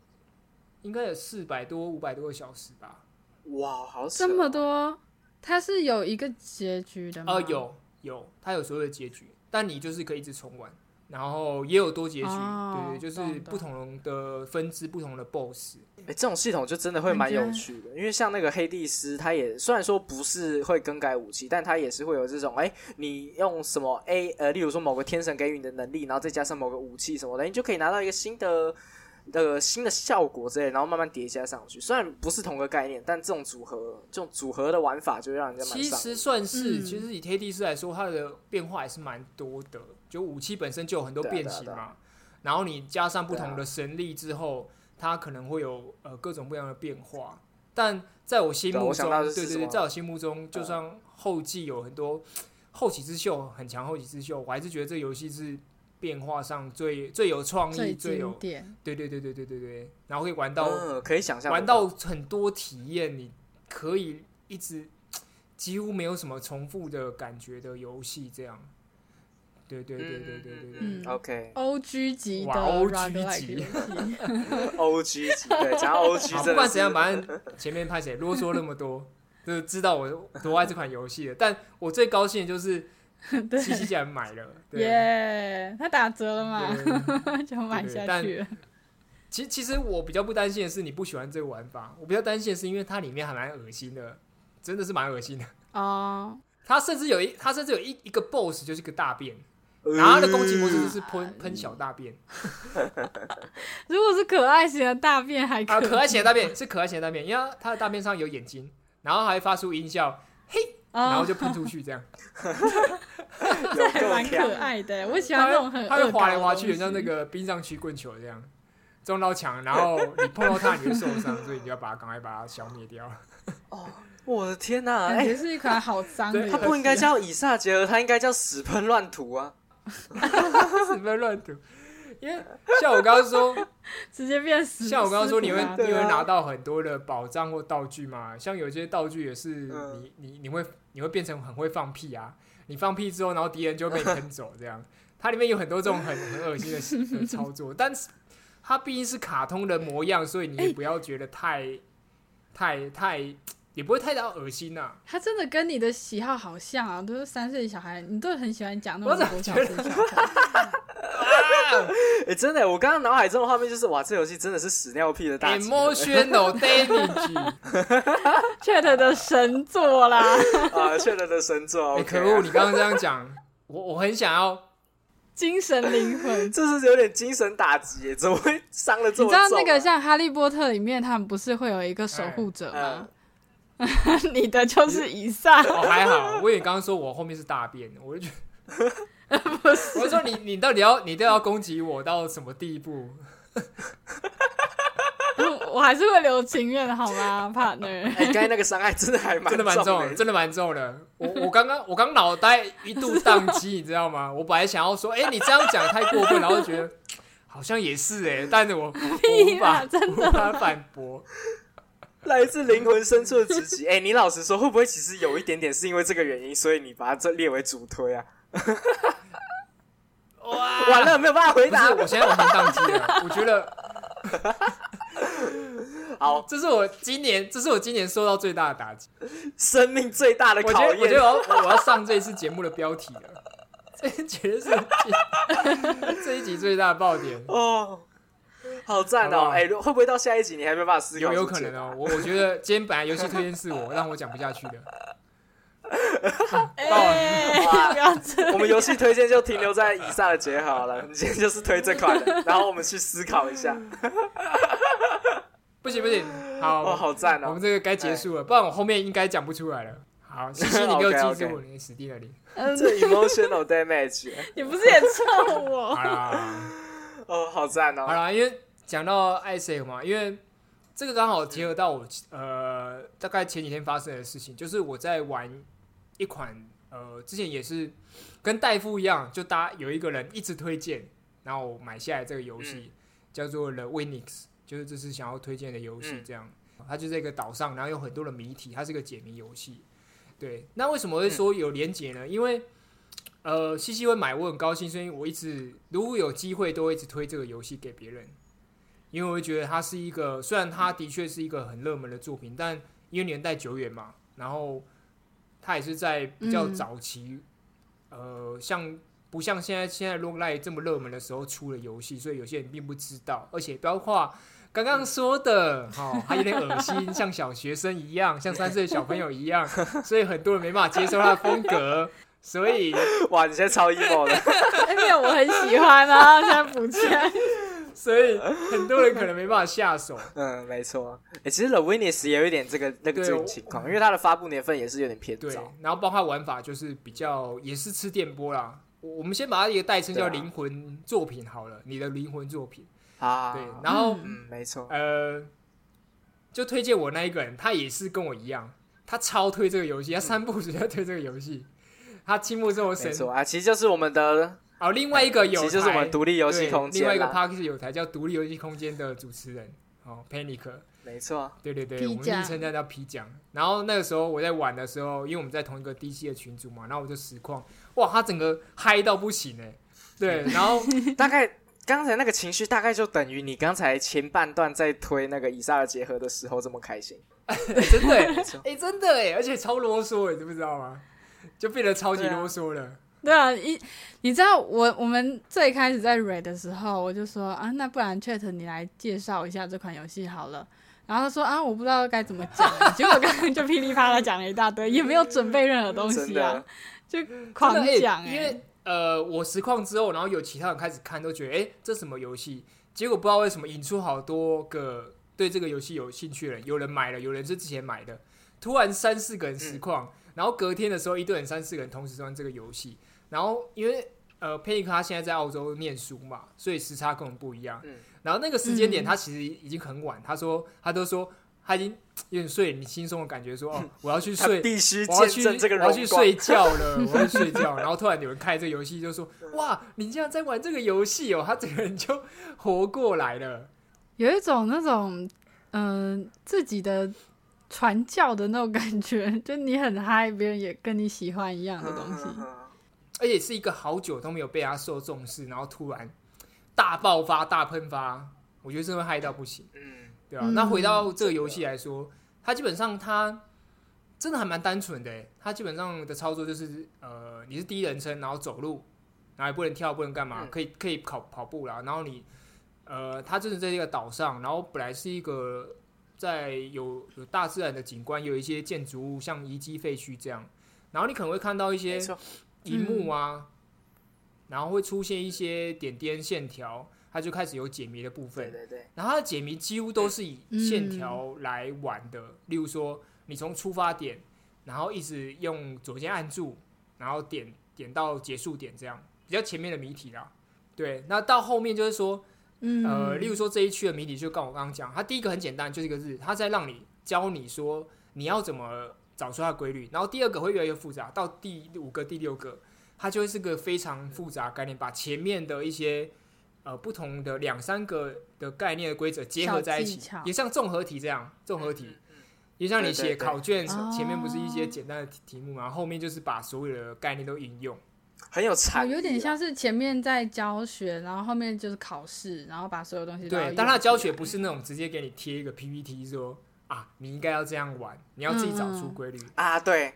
应该有四百多五百多个小时吧。哇，好这么多！它是有一个结局的吗？呃，有有，它有所有的结局，但你就是可以一直重玩。然后也有多结局，对对，就是不同的分支、不同的 BOSS。哎，这种系统就真的会蛮有趣的，因为像那个黑帝斯，他也虽然说不是会更改武器，但他也是会有这种，哎，你用什么 A 呃，例如说某个天神给予你的能力，然后再加上某个武器什么的，你就可以拿到一个新的。的新的效果之类，然后慢慢叠加上去。虽然不是同个概念，但这种组合，这种组合的玩法就让人家其实算是，其实以黑帝斯来说，它的变化还是蛮多的。就武器本身就有很多变形嘛，然后你加上不同的神力之后，它可能会有呃各种不一样的变化。但在我心目中，对对对，在我心目中，就算后继有很多后起之秀很强，后起之秀，我还是觉得这个游戏是。变化上最最有创意，最有对对对对对对对，然后可以玩到可以想象玩到。很多体验，你可以一直几乎没有什么重复的感觉的游戏，这样，对对对对对对对，OK，O G 级的 O G 级，[LAUGHS] O G 级，对，讲 O G，不管怎样，反正前面拍谁啰嗦那么多，就是知道我多爱这款游戏了。但我最高兴的就是。[LAUGHS] 七七竟然买了，耶！他打折了嘛，[LAUGHS] 就买下去。其其实我比较不担心的是你不喜欢这个玩法，我比较担心的是因为它里面还蛮恶心的，真的是蛮恶心的哦。它甚至有一，它甚至有一一个 BOSS 就是个大便，然后它的攻击模式就是喷喷小大便。[LAUGHS] [LAUGHS] 如果是可爱型的大便还可可爱型的大便是可爱型的大便，因为它的大便上有眼睛，然后还发出音效，嘿。然后就喷出去，这样，[LAUGHS] 这还蛮可爱的。我喜欢这种很它会滑来滑去，像那个冰上曲棍球这样，撞到墙，然后你碰到它，你会受伤，所以你要把它赶快把它消灭掉。哦，我的天哪！哎，是一款好脏的。它不应该叫以撒杰尔，它应该叫屎喷乱涂啊！[LAUGHS] 屎喷乱涂。因为像我刚刚说，[LAUGHS] 直接变死。像我刚刚说，你会你会拿到很多的宝藏或道具嘛？像有些道具也是你你你会你会变成很会放屁啊！你放屁之后，然后敌人就被 [LAUGHS] 喷走，这样。它里面有很多这种很很恶心的操作，但是它毕竟是卡通的模样，所以你也不要觉得太、太、太，也不会太到恶心呐、他真的跟你的喜好好像啊，都是三岁小孩，你都很喜欢讲那种我怎么国小生小话。哎、[LAUGHS] 真的，我刚刚脑海中的画面就是，哇，这游戏真的是屎尿屁的大集合 Emotional [LAUGHS] damage，Chat 的神作啦，[LAUGHS] 啊，，Chat 的神作。哎、OK 可恶！你刚刚这样讲，我我很想要，精神灵魂。这是有点精神打击耶，怎么会伤了这么重、啊？你知道那个像《哈利波特》里面，他们不是会有一个守护者吗？[LAUGHS] 你的就是以上，哦还好，我也刚刚说我后面是大便，我就觉得 [LAUGHS] 不是，我就说你你到底要你都要攻击我到什么地步？[LAUGHS] 我还是会留情愿的好吗，partner？哎，刚才那个伤害真的还蛮真的蛮重的，真的蛮重的。我我刚刚我刚脑袋一度宕机，你知道吗？我本来想要说，哎、你这样讲太过分，然后觉得好像也是哎、但是我我无法真无法反驳。[LAUGHS] 来自灵魂深处的直击。[LAUGHS] 哎、你老实说，会不会其实有一点点是因为这个原因，所以你把它这列为主推啊？哇，完了，没有办法回答，。我现在完全宕机了。[LAUGHS] 我觉得好，这是我今年，这是我今年受到最大的打击。生命最大的我觉得，考验。我觉得我要我要上这一次节目的标题了。这绝对是这一集最大的爆点。哦，好赞哦！哎、会不会到下一集你还没办法思考？有有可能哦，。我我觉得今天本来游戏推荐是我，让我讲不下去的。哎，不要这我们游戏推荐就停留在以上的结好了，你今天就是推这款的，然后我们去思考一下。不行不行，好，哦，好赞哦！我们这个该结束了，不然我后面应该讲不出来了。好，西西，你给我 [LAUGHS] 记住，你死定了你。嗯，这 emotional damage，你不是也臭我？好啦，哦，好赞哦！好啦，因为讲到艾 C 嘛，因为这个刚好结合到我呃大概前几天发生的事情，就是我在玩一款呃之前也是跟戴夫一样，就大家有一个人一直推荐，然后我买下来这个游戏、叫做 The Winix，就是这是想要推荐的游戏嗯这样。它就在一个岛上，然后有很多的谜题，它是个解谜游戏。对，那为什么会说有连结呢？因为呃，西西会买，我很高兴，所以我一直如果有机会都会一直推这个游戏给别人，因为我会觉得它是一个，虽然它的确是一个很热门的作品，但因为年代久远嘛，然后它也是在比较嗯早期，呃，像不像现在现在 Log Live 这么热门的时候出了游戏，所以有些人并不知道，而且包括刚刚说的，[LAUGHS] 哦，还有点恶心，像小学生一样，像三岁小朋友一样，所以很多人没办法接受他的风格，所以 [LAUGHS] 哇，你现在超 emo 的，因为，我很喜欢啊，[LAUGHS] 现在补起来。所以很多人可能没办法下手。[LAUGHS] 嗯，没错。哎、其实 The Witness 也有一点这个那个这种情况，因为它的发布年份也是有点偏对早。，然后包括玩法就是比较也是吃电波啦。我我们先把它一个代称叫灵魂作品好了，你的灵魂作品。啊，对，然后嗯，没错。呃，就推荐我那一个人，他也是跟我一样，他超推这个游戏，他三步直接推这个游戏，他倾慕这么神。没错啊，其实就是我们的，哦，另外一个有其实就是我们独立游戏空间另外一个。p a r k 有台叫独立游戏空间的主持人哦，Panic。没错，对对对，我们昵称叫叫皮奖。然后那个时候我在玩的时候，因为我们在同一个 DC 的群组嘛，然后我就实况，哇，他整个嗨到不行哎。对，然后 [LAUGHS] 大概刚才那个情绪大概就等于你刚才前半段在推那个以撒的结合的时候这么开心。[LAUGHS] 真的 [LAUGHS] 哎真的哎，而且超啰嗦哎，知不知道吗？就变得超级啰嗦了。对啊，一你知道我我们最开始在 read 的时候，我就说啊，那不然 Chat 你来介绍一下这款游戏好了。然后他说啊，我不知道该怎么讲，结果刚刚就噼里啪啦讲了一大堆，也没有准备任何东西啊，，就狂讲、欸，因为呃，我实况之后，然后有其他人开始看，都觉得哎、诶这什么游戏？结果不知道为什么引出好多个对这个游戏有兴趣的人，有人买了，有人是之前买的，突然三四个人实况，然后隔天的时候，一堆人三四个人同时玩这个游戏，然后因为呃佩尼克他现在在澳洲念书嘛，所以时差跟我们不一样，嗯然后那个时间点嗯他其实已经很晚，他说他都说他已经有点睡你轻松的感觉说，哦 [LAUGHS] 我要去睡。必须我要去，见证这个我要。去睡觉了，我要去睡觉。然后突然有人开这个游戏，就说：“ [LAUGHS] 哇，你竟然在玩这个游戏哦！”他整个人就活过来了。有一种那种嗯、呃自己的传教的那种感觉，[LAUGHS] 就你很嗨，别人也跟你喜欢一样的东西。嗯而且是一个好久都没有被他受重视，然后突然大爆发、大喷发，我觉得真的嗨到不行。嗯，对啊，那回到这个游戏来说，它基本上它真的还蛮单纯的。它基本上的操作就是，呃，你是第一人称，然后走路，然后也不能跳，不能干嘛，可以可以跑跑步啦。然后你，呃，它就是在一个岛上，然后本来是一个在有有大自然的景观，有一些建筑物像遗迹废墟这样，然后你可能会看到一些荧幕啊，然后会出现一些点点线条。它就开始有解谜的部分，对对对。然后它的解谜几乎都是以线条来玩的，例如说你从出发点，然后一直用左键按住，然后点点到结束点，这样比较前面的谜题啦。对，那到后面就是说，呃，例如说这一区的谜底就跟我刚刚讲，它第一个很简单，就是一个日，它在让你教你说你要怎么找出它的规律，然后第二个会越来越复杂，到第五个、第六个，它就会是个非常复杂概念，把前面的一些。呃，不同的两三个的概念的规则结合在一起，也像综合题这样，综合题，也像你写考卷前面不是一些简单的题目嘛，后面就是把所有的概念都引用，很有才，有点像是前面在教学，然后后面就是考试，然后把所有东西对，但他教学不是那种直接给你贴一个 PPT 说啊，你应该要这样玩，你要自己找出规律啊，对。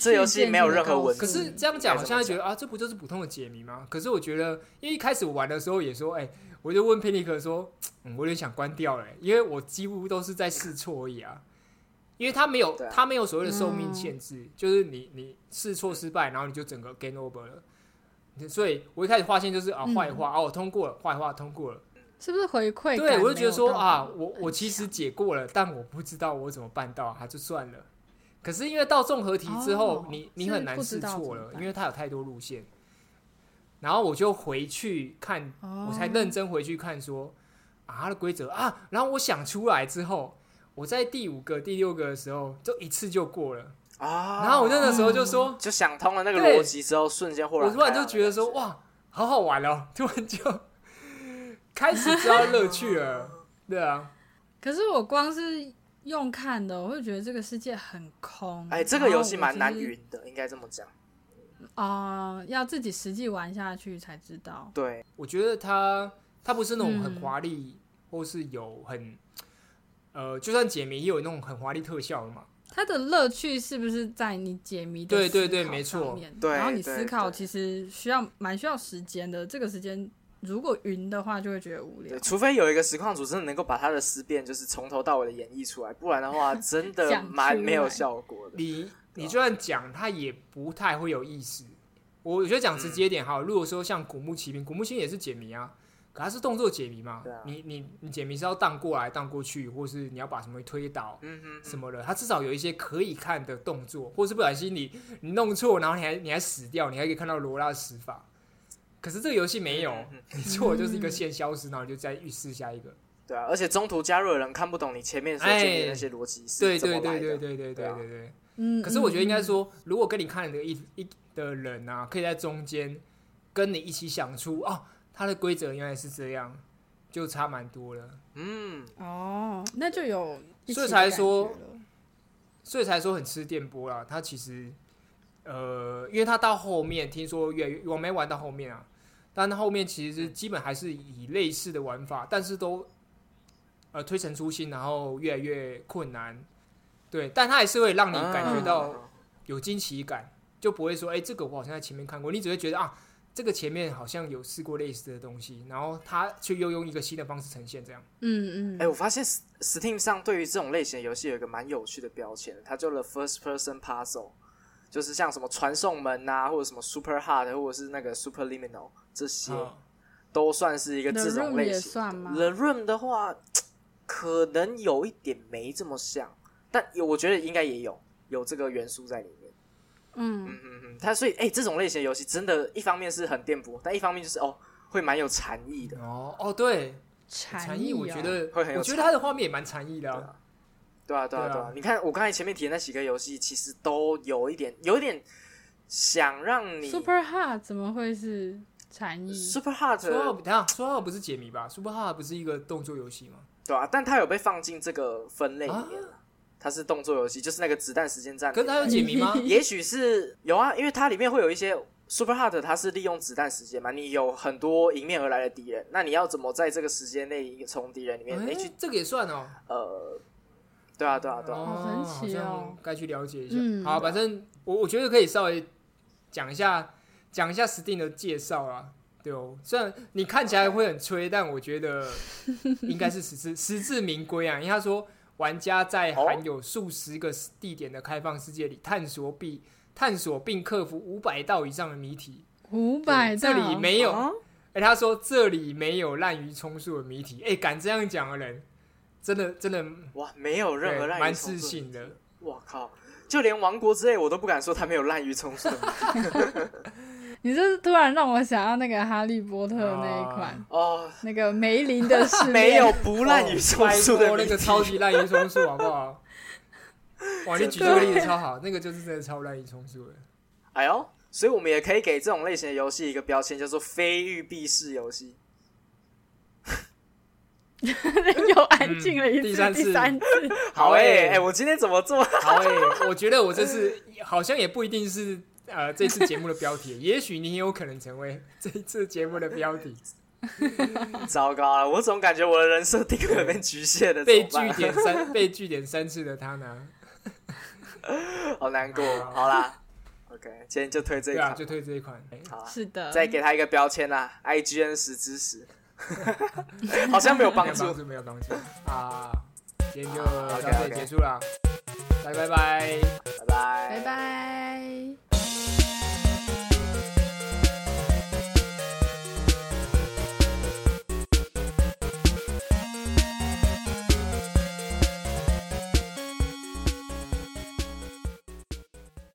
这游戏没有任何文字，可是这样讲，我现在觉得啊，这不就是普通的解谜吗？可是我觉得，因为一开始我玩的时候也说，哎，我就问佩尼克说，嗯，我有点想关掉了，因为我几乎都是在试错而已啊。因为他没有，他没有所谓的寿命限制，就是你你试错失败，然后你就整个 game over 了。所以我一开始发现就是啊，坏话哦，通过了，坏话通过了，是不是回馈？对，我就觉得说啊，我我其实解过了，但我不知道我怎么办到，还就算了。可是因为到综合题之后，你你很难试错了，因为它有太多路线。然后我就回去看，我才认真回去看说啊，它的规则啊。然后我想出来之后，我在第五个、第六个的时候就一次就过了啊。然后我那个时候就说，就想通了那个逻辑之后，瞬间豁然。我突然就觉得说哇，好好玩哦！[LAUGHS] 突然就开始知道乐趣了，[LAUGHS] 对啊。可是我光是。用看的，我会觉得这个世界很空。哎，这个游戏蛮难云的，应该这么讲。啊，要自己实际玩下去才知道。对，我觉得它它不是那种很华丽，或是有很呃，就算解谜也有那种很华丽特效的嘛。它的乐趣是不是在你解谜的对对对，没错。对，然后你思考其实需要蛮需要时间的，这个时间。如果云的话，就会觉得无聊。除非有一个实况组真的能够把他的思辨，就是从头到尾的演绎出来，不然的话，[LAUGHS] 真的蛮没有效果的。你你就算讲，他也不太会有意思。我觉得讲直接点哈，如果说像古墓奇兵，古墓奇兵也是解谜啊，可它是动作解谜嘛。你你你解谜是要荡过来、荡过去，或是你要把什么推倒，什么的，它至少有一些可以看的动作，或是不小心你你弄错，然后你还你还死掉，你还可以看到罗拉的死法。可是这个游戏没有，你错就是一个线消失，然后你就再预示下一个。[LAUGHS] 对啊，而且中途加入的人看不懂你前面所建立那些逻辑是对对对对对对对对对。嗯。可是我觉得应该说，如果跟你看的一一的人啊，可以在中间跟你一起想出哦，它的规则原来是这样，就差蛮多了。嗯。哦，那就有。所以才说，所以才说很吃电波啦。它其实，呃，因为它到后面听说越我没玩到后面啊。但后面其实是基本还是以类似的玩法，但是都呃推陈出新，然后越来越困难。对，但它还是会让你感觉到有惊奇感，就不会说哎，这个我好像在前面看过，你只会觉得啊，这个前面好像有试过类似的东西，然后他却又用一个新的方式呈现这样。嗯嗯。哎，我发现 Steam 上对于这种类型游戏有一个蛮有趣的标签，它叫做 First Person Puzzle。就是像什么传送门呐，或者什么 super hard，或者是那个 super liminal，这些都算是一个这种类型。The room 的话，可能有一点没这么像，但有我觉得应该也有有这个元素在里面。嗯嗯嗯嗯，它所以哎，这种类型的游戏真的，一方面是很颠簸，但一方面就是哦，会蛮有禅意的。哦哦，对，禅意，我觉得会很有，我觉得它的画面也蛮禅意的。对啊，对啊，对啊！你看，我刚才前面提的那几个游戏，其实都有一点，有一点想让你 Super Hard 怎么会是禅意？Super Hard 说等下说好不是解谜吧？Super Hard 不是一个动作游戏吗？对啊，但它有被放进这个分类里面了。它是动作游戏，就是那个子弹时间战。可是它有解谜吗？[LAUGHS] 也许是有啊，因为它里面会有一些 Super Hard 它是利用子弹时间嘛，你有很多迎面而来的敌人，那你要怎么在这个时间内从敌人里面哎去这个也算哦。呃，对啊，对啊，对啊，好神奇哦，该去了解一下。好，反正我我觉得可以稍微讲一下讲一下 Steam 的介绍啊。对哦，虽然你看起来会很吹，但我觉得应该是实至实至名归啊。因为他说，玩家在含有数十个地点的开放世界里探索并探索并克服五百道以上的谜题。五百道，这里没有。哎，他说这里没有滥竽充数的谜题。哎，敢这样讲的人，真的真的哇，没有任何滥竽充数的。我靠，就连王国之泪我都不敢说他没有滥竽充数。[LAUGHS] 你这是突然让我想要那个哈利波特那一款哦，那个梅林的 [LAUGHS] 是没有不滥竽充数的那个超级滥竽充数，好不好？[LAUGHS] 哇，你举这个例子超好，那个就是真的超滥竽充数的。哎呦，所以我们也可以给这种类型的游戏一个标签，叫做非育碧式游戏。[LAUGHS] 又安静了一第三次，好哎哎，我今天怎么做？好哎，我觉得我这次好像也不一定是。呃，这次节目的标题，也许你有可能成为这一次节目的标题。[LAUGHS] 糟糕了，我总感觉我的人设定位被局限了。被据点三被据点三次的他呢？[LAUGHS] 好难过。好啦，OK，今天就推这一款，就推这一款。好，是的，再给他一个标签啦，IGN 十之十，[LAUGHS] 好像没有帮助，没有帮助啊。今天就到这里结束了，拜拜拜拜拜。